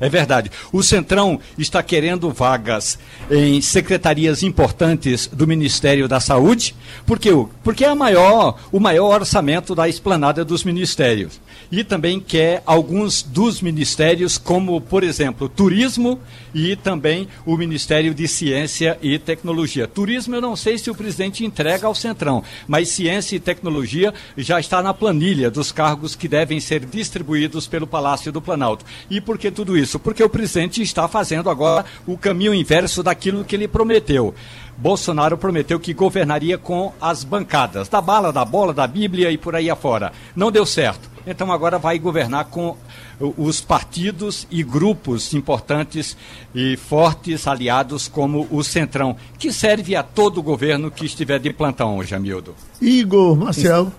É verdade. O Centrão está querendo vagas em secretarias importantes do Ministério da Saúde, porque, porque é maior, o maior orçamento da esplanada dos ministérios e também quer alguns dos ministérios, como, por exemplo, turismo e também o Ministério de Ciência e Tecnologia. Turismo, eu não sei se o presidente entrega ao Centrão, mas ciência e tecnologia já está na planilha dos cargos que devem ser distribuídos pelo Palácio do Planalto. E por que tudo isso? Isso? Porque o presidente está fazendo agora o caminho inverso daquilo que ele prometeu. Bolsonaro prometeu que governaria com as bancadas, da bala, da bola, da Bíblia e por aí afora. Não deu certo. Então agora vai governar com os partidos e grupos importantes e fortes aliados como o Centrão, que serve a todo governo que estiver de plantão, Jamildo. Igor Marcel.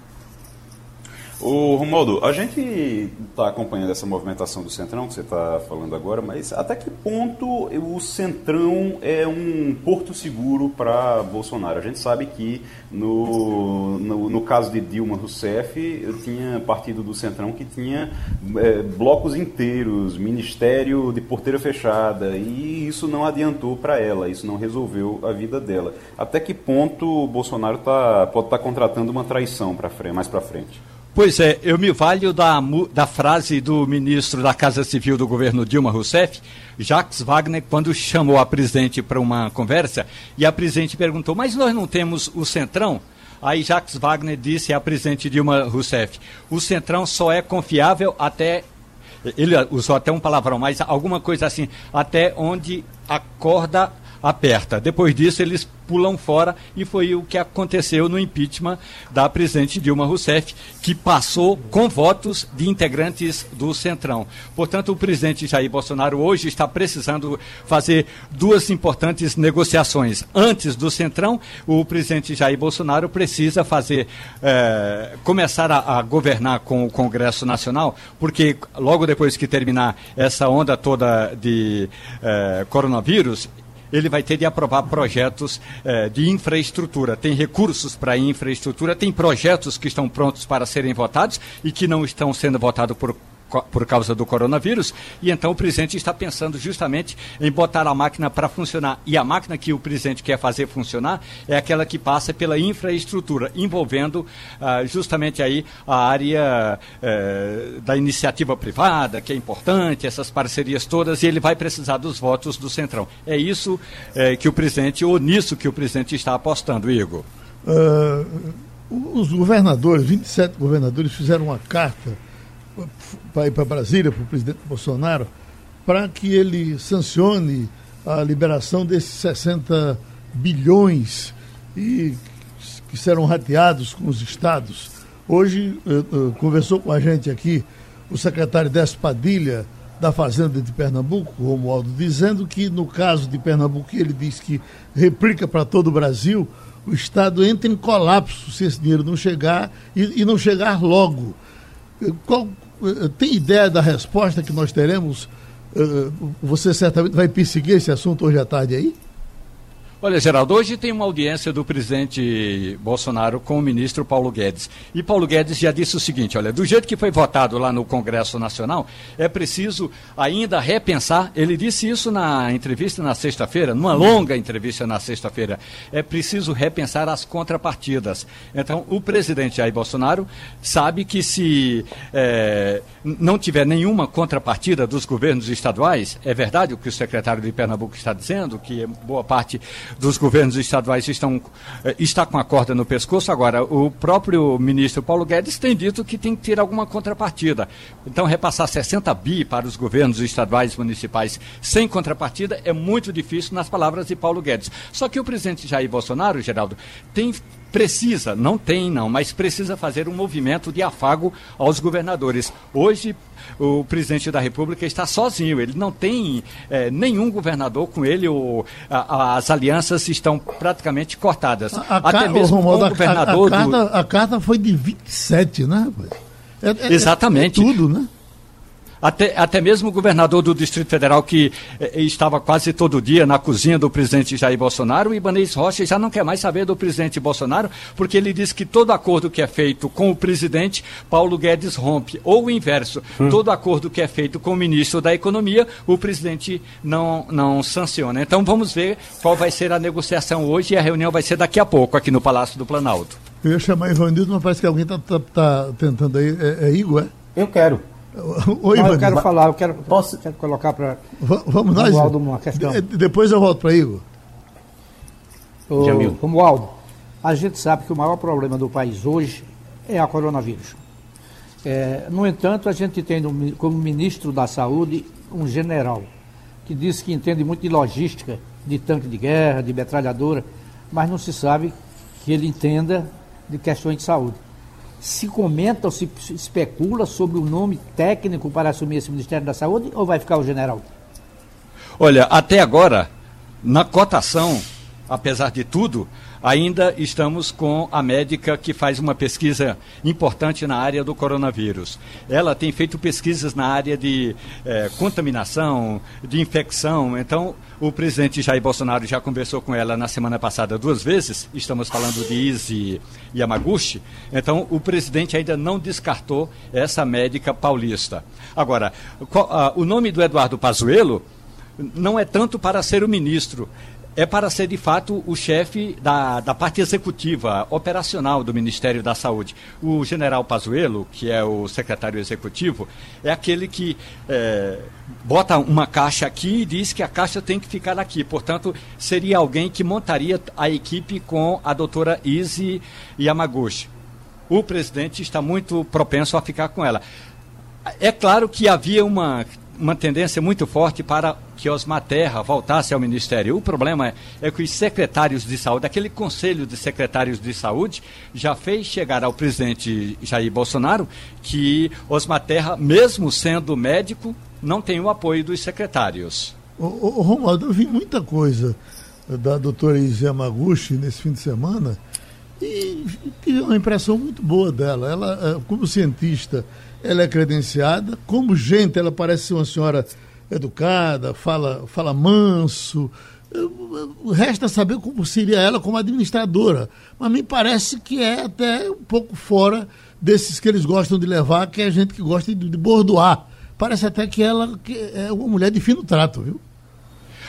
O Romualdo, a gente está acompanhando essa movimentação do Centrão que você está falando agora, mas até que ponto o Centrão é um porto seguro para Bolsonaro? A gente sabe que no, no, no, caso de Dilma Rousseff, tinha partido do Centrão que tinha é, blocos inteiros, ministério de porteira fechada, e isso não adiantou para ela, isso não resolveu a vida dela. Até que ponto o Bolsonaro tá, pode estar tá contratando uma traição para mais para frente? Pois é, eu me valho da, da frase do ministro da Casa Civil do governo Dilma Rousseff, Jacques Wagner, quando chamou a presidente para uma conversa, e a presidente perguntou, mas nós não temos o Centrão? Aí Jacques Wagner disse à presidente Dilma Rousseff, o Centrão só é confiável até ele usou até um palavrão, mas alguma coisa assim, até onde a corda aperta. Depois disso, eles pulam fora e foi o que aconteceu no impeachment da presidente Dilma Rousseff, que passou com votos de integrantes do Centrão. Portanto, o presidente Jair Bolsonaro hoje está precisando fazer duas importantes negociações. Antes do Centrão, o presidente Jair Bolsonaro precisa fazer é, começar a, a governar com o Congresso Nacional, porque logo depois que terminar essa onda toda de é, coronavírus, ele vai ter de aprovar projetos eh, de infraestrutura. Tem recursos para infraestrutura, tem projetos que estão prontos para serem votados e que não estão sendo votados por por causa do coronavírus, e então o presidente está pensando justamente em botar a máquina para funcionar. E a máquina que o presidente quer fazer funcionar é aquela que passa pela infraestrutura, envolvendo ah, justamente aí a área eh, da iniciativa privada, que é importante, essas parcerias todas, e ele vai precisar dos votos do Centrão. É isso eh, que o presidente, ou nisso que o presidente está apostando, Igor. Uh, os governadores, 27 governadores, fizeram uma carta para ir para Brasília, para o presidente Bolsonaro, para que ele sancione a liberação desses 60 bilhões e que serão rateados com os estados. Hoje uh, uh, conversou com a gente aqui o secretário Décio Padilha, da Fazenda de Pernambuco, Romualdo, dizendo que no caso de Pernambuco, ele diz que replica para todo o Brasil, o Estado entra em colapso se esse dinheiro não chegar e, e não chegar logo. Qual, eh, tem ideia da resposta que nós teremos? Eh, você certamente vai perseguir esse assunto hoje à tarde aí? Olha, Geraldo, hoje tem uma audiência do presidente Bolsonaro com o ministro Paulo Guedes. E Paulo Guedes já disse o seguinte: olha, do jeito que foi votado lá no Congresso Nacional, é preciso ainda repensar. Ele disse isso na entrevista na sexta-feira, numa longa entrevista na sexta-feira. É preciso repensar as contrapartidas. Então, o presidente Jair Bolsonaro sabe que se é, não tiver nenhuma contrapartida dos governos estaduais, é verdade o que o secretário de Pernambuco está dizendo, que boa parte dos governos estaduais estão, eh, está com a corda no pescoço. Agora, o próprio ministro Paulo Guedes tem dito que tem que ter alguma contrapartida. Então, repassar 60 bi para os governos estaduais e municipais sem contrapartida é muito difícil, nas palavras de Paulo Guedes. Só que o presidente Jair Bolsonaro, Geraldo, tem precisa, não tem não, mas precisa fazer um movimento de afago aos governadores. Hoje, o presidente da República está sozinho, ele não tem é, nenhum governador com ele, o, a, as alianças estão praticamente cortadas. A, a Até mesmo o governador. A, a, carta, a carta foi de 27, né? É, é, Exatamente. É tudo, né? Até, até mesmo o governador do Distrito Federal, que eh, estava quase todo dia na cozinha do presidente Jair Bolsonaro, o Ibanez Rocha já não quer mais saber do presidente Bolsonaro, porque ele diz que todo acordo que é feito com o presidente, Paulo Guedes rompe. Ou o inverso, hum. todo acordo que é feito com o ministro da Economia, o presidente não, não sanciona. Então vamos ver qual vai ser a negociação hoje e a reunião vai ser daqui a pouco aqui no Palácio do Planalto. Eu ia chamar Ivanildo, mas parece que alguém está tá, tá tentando aí. É, é Igor, é? Eu quero. Oi, Não, eu quero falar, eu quero, Posso... quero colocar para Vamos nós? Romualdo uma questão. De, depois eu volto para Igor. O, Romualdo, a gente sabe que o maior problema do país hoje é a coronavírus. É, no entanto, a gente tem como ministro da Saúde um general que diz que entende muito de logística, de tanque de guerra, de metralhadora, mas não se sabe que ele entenda de questões de saúde. Se comenta ou se especula sobre o nome técnico para assumir esse Ministério da Saúde ou vai ficar o general? Olha, até agora, na cotação, apesar de tudo, ainda estamos com a médica que faz uma pesquisa importante na área do coronavírus. Ela tem feito pesquisas na área de eh, contaminação, de infecção. Então, o presidente Jair Bolsonaro já conversou com ela na semana passada duas vezes. Estamos falando de Izzy Yamaguchi. Então, o presidente ainda não descartou essa médica paulista. Agora, ah, o nome do Eduardo Pazuello não é tanto para ser o ministro, é para ser de fato o chefe da, da parte executiva, operacional do Ministério da Saúde. O general Pazuello, que é o secretário executivo, é aquele que é, bota uma caixa aqui e diz que a caixa tem que ficar aqui. Portanto, seria alguém que montaria a equipe com a doutora Izzy Yamaguchi. O presidente está muito propenso a ficar com ela. É claro que havia uma uma tendência muito forte para que Osmar Terra voltasse ao Ministério. O problema é, é, que os secretários de saúde, aquele conselho de secretários de saúde, já fez chegar ao presidente Jair Bolsonaro que Osmar Terra, mesmo sendo médico, não tem o apoio dos secretários. Ô, ô, Romualdo, eu vi muita coisa da doutora Izzy Yamaguchi nesse fim de semana e tive uma impressão muito boa dela. Ela, eh, como cientista, ela é credenciada, como gente, ela parece ser uma senhora educada, fala, fala manso. Resta saber como seria ela como administradora. Mas me parece que é até um pouco fora desses que eles gostam de levar, que é gente que gosta de, de bordoar. Parece até que ela que é uma mulher de fino trato, viu?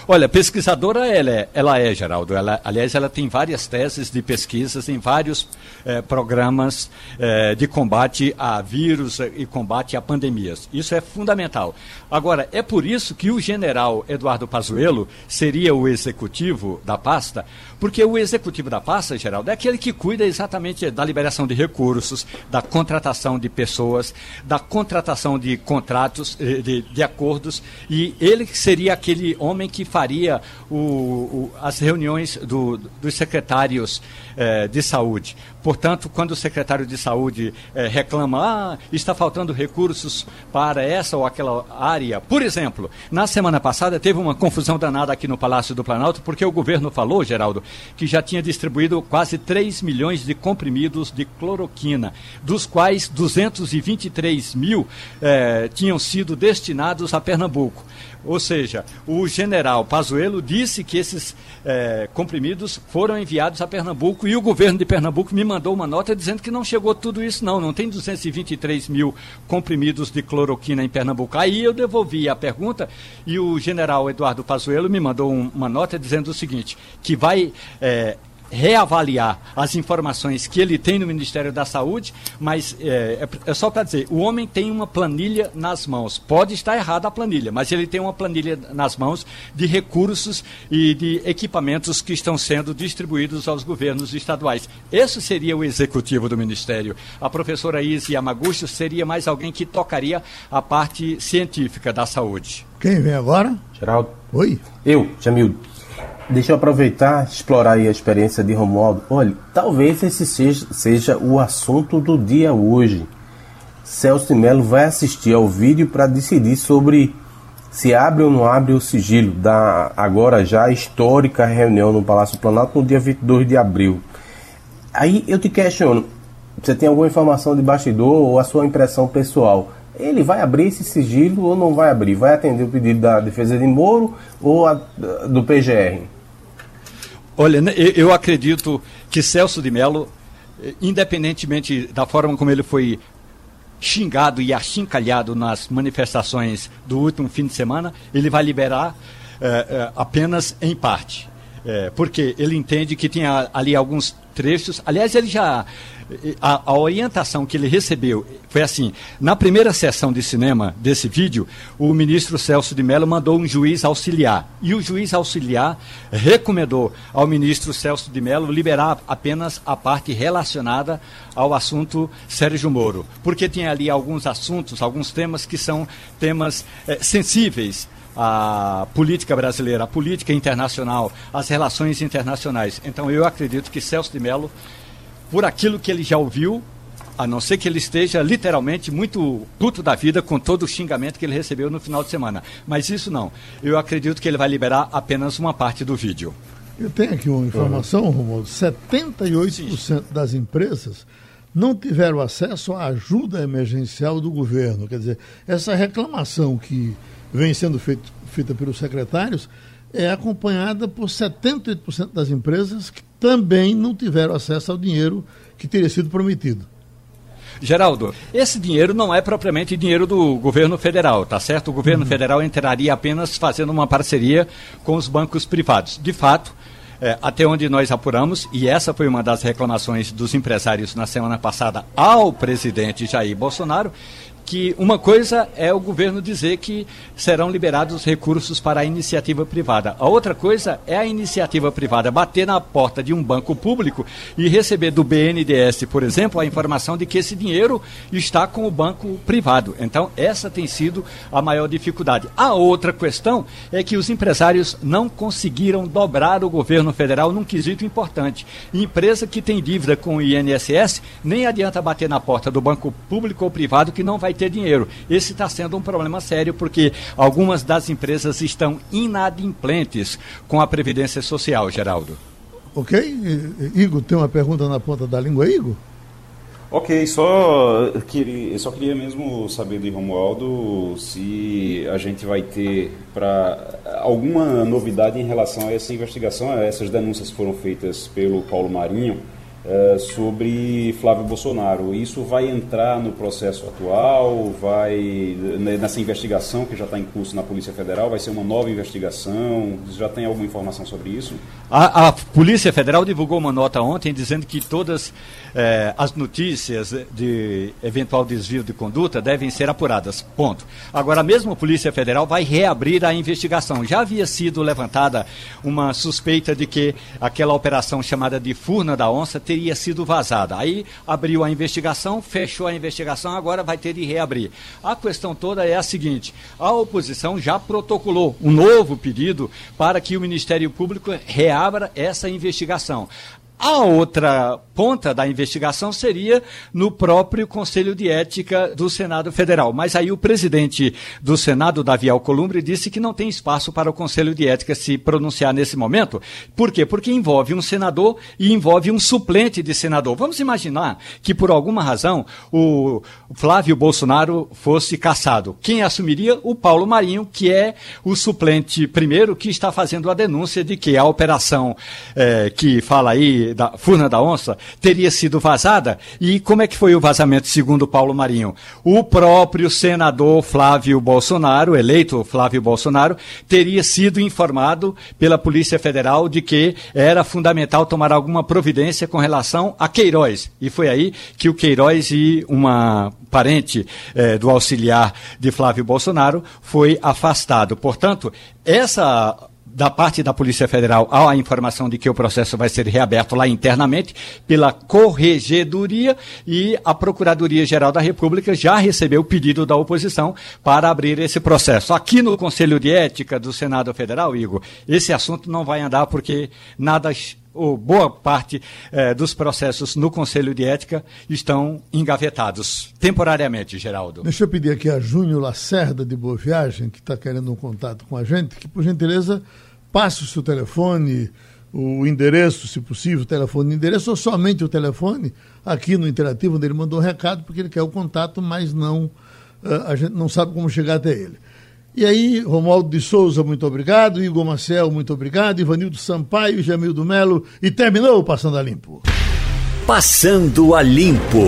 Olha, pesquisadora ela é, ela é Geraldo. Ela, aliás, ela tem várias teses de pesquisas em vários eh, programas eh, de combate a vírus e combate a pandemias. Isso é fundamental. Agora, é por isso que o general Eduardo Pazuello seria o executivo da pasta, porque o executivo da pasta, Geraldo, é aquele que cuida exatamente da liberação de recursos, da contratação de pessoas, da contratação de contratos, eh, de, de acordos, e ele seria aquele homem que faria o, o, as reuniões do, dos secretários eh, de saúde. Portanto, quando o secretário de saúde eh, reclama, ah, está faltando recursos para essa ou aquela área, por exemplo, na semana passada teve uma confusão danada aqui no Palácio do Planalto, porque o governo falou, Geraldo, que já tinha distribuído quase 3 milhões de comprimidos de cloroquina, dos quais 223 mil eh, tinham sido destinados a Pernambuco. Ou seja, o general Pazuello disse que esses é, comprimidos foram enviados a Pernambuco e o governo de Pernambuco me mandou uma nota dizendo que não chegou tudo isso, não. Não tem 223 mil comprimidos de cloroquina em Pernambuco. Aí eu devolvi a pergunta e o general Eduardo Pazuello me mandou um, uma nota dizendo o seguinte: que vai. É, reavaliar as informações que ele tem no Ministério da Saúde, mas é, é, é só para dizer, o homem tem uma planilha nas mãos. Pode estar errada a planilha, mas ele tem uma planilha nas mãos de recursos e de equipamentos que estão sendo distribuídos aos governos estaduais. Esse seria o executivo do Ministério. A professora Izzy Yamaguchi seria mais alguém que tocaria a parte científica da saúde. Quem vem agora? Geraldo. Oi. Eu, Jamildo. Deixa eu aproveitar, explorar a experiência de Romualdo. Olha, talvez esse seja, seja o assunto do dia hoje. Celso de Mello vai assistir ao vídeo para decidir sobre se abre ou não abre o sigilo da agora já histórica reunião no Palácio Planalto no dia 22 de abril. Aí eu te questiono, você tem alguma informação de bastidor ou a sua impressão pessoal? Ele vai abrir esse sigilo ou não vai abrir? Vai atender o pedido da defesa de Moro ou a, do PGR? Olha, né, eu acredito que Celso de Mello, eh, independentemente da forma como ele foi xingado e achincalhado nas manifestações do último fim de semana, ele vai liberar eh, eh, apenas em parte. É, porque ele entende que tinha ali alguns trechos. Aliás, ele já. A, a, orientação que ele recebeu foi assim: na primeira sessão de cinema desse vídeo, o ministro Celso de Mello mandou um juiz auxiliar. E o juiz auxiliar recomendou ao ministro Celso de Mello liberar apenas a parte relacionada ao assunto Sérgio Moro. Porque tinha ali alguns assuntos, alguns temas que são temas é, sensíveis a política brasileira, a política internacional, as relações internacionais. Então eu acredito que Celso de Mello, por aquilo que ele já ouviu, a não ser que ele esteja literalmente muito puto da vida com todo o xingamento que ele recebeu no final de semana. Mas isso não. Eu acredito que ele vai liberar apenas uma parte do vídeo. Eu tenho aqui uma informação, uhum. Romualdo. 78% Sim. das empresas não tiveram acesso à ajuda emergencial do governo. Quer dizer, essa reclamação que vem sendo feito, feita pelos secretários é acompanhada por 78% das empresas que também não tiveram acesso ao dinheiro que teria sido prometido. Geraldo, esse dinheiro não é propriamente dinheiro do governo federal, tá certo? O governo uhum. federal entraria apenas fazendo uma parceria com os bancos privados. De fato, é, até onde nós apuramos, e essa foi uma das reclamações dos empresários na semana passada ao presidente Jair Bolsonaro, que uma coisa é o governo dizer que serão liberados recursos para a iniciativa privada. A outra coisa é a iniciativa privada bater na porta de um banco público e receber do BNDES, por exemplo, a informação de que esse dinheiro está com o banco privado. Então, essa tem sido a maior dificuldade. A outra questão é que os empresários não conseguiram dobrar o governo federal num quesito importante. Empresa que tem dívida com o INSS, nem adianta bater na porta do banco público ou privado que não vai vai ter dinheiro. Esse está sendo um problema sério porque algumas das empresas estão inadimplentes com a Previdência Social, Geraldo. Ok. Igor, tem uma pergunta na ponta da língua, Igor? Ok, só queria, só queria mesmo saber de Romualdo se a gente vai ter para alguma novidade em relação a essa investigação, a essas denúncias que foram feitas pelo Paulo Marinho é, sobre Flávio Bolsonaro. Isso vai entrar no processo atual? Vai né, nessa investigação que já está em curso na Polícia Federal? Vai ser uma nova investigação? Já tem alguma informação sobre isso? A, a Polícia Federal divulgou uma nota ontem dizendo que todas eh, as notícias de eventual desvio de conduta devem ser apuradas. Ponto. Agora, mesmo a Polícia Federal vai reabrir a investigação. Já havia sido levantada uma suspeita de que aquela operação chamada de Furna da Onça teria sido vazada. Aí abriu a investigação, fechou a investigação, agora vai ter de reabrir. A questão toda é a seguinte: a oposição já protocolou um novo pedido para que o Ministério Público reabra essa investigação. A outra ponta da investigação seria no próprio Conselho de Ética do Senado Federal. Mas aí o presidente do Senado, Davi Alcolumbre, disse que não tem espaço para o Conselho de Ética se pronunciar nesse momento. Por quê? Porque envolve um senador e envolve um suplente de senador. Vamos imaginar que, por alguma razão, o Flávio Bolsonaro fosse caçado. Quem assumiria? O Paulo Marinho, que é o suplente primeiro que está fazendo a denúncia de que a operação é, que fala aí da Furna da Onça teria sido vazada. E como é que foi o vazamento, segundo Paulo Marinho? O próprio senador Flávio Bolsonaro, eleito Flávio Bolsonaro, teria sido informado pela Polícia Federal de que era fundamental tomar alguma providência com relação a Queiroz. E foi aí que o Queiroz e uma parente eh, do auxiliar de Flávio Bolsonaro foi afastado. Portanto, essa da parte da Polícia Federal há a informação de que o processo vai ser reaberto lá internamente pela Corregedoria e a Procuradoria-Geral da República já recebeu o pedido da oposição para abrir esse processo. Aqui no Conselho de Ética do Senado Federal, Igor, esse assunto não vai andar porque nada ou boa parte eh, dos processos no Conselho de Ética estão engavetados temporariamente, Geraldo. Deixa eu pedir aqui a Júnior Lacerda de Boa Viagem, que está querendo um contato com a gente, que por gentileza passe o seu telefone, o endereço, se possível, o telefone e endereço, ou somente o telefone, aqui no Interativo, onde ele mandou um recado, porque ele quer o contato, mas não, uh, a gente não sabe como chegar até ele. E aí, Romualdo de Souza, muito obrigado. Igor Marcel, muito obrigado. Ivanildo Sampaio, Jamildo Melo. E terminou Passando a Limpo. Passando a Limpo.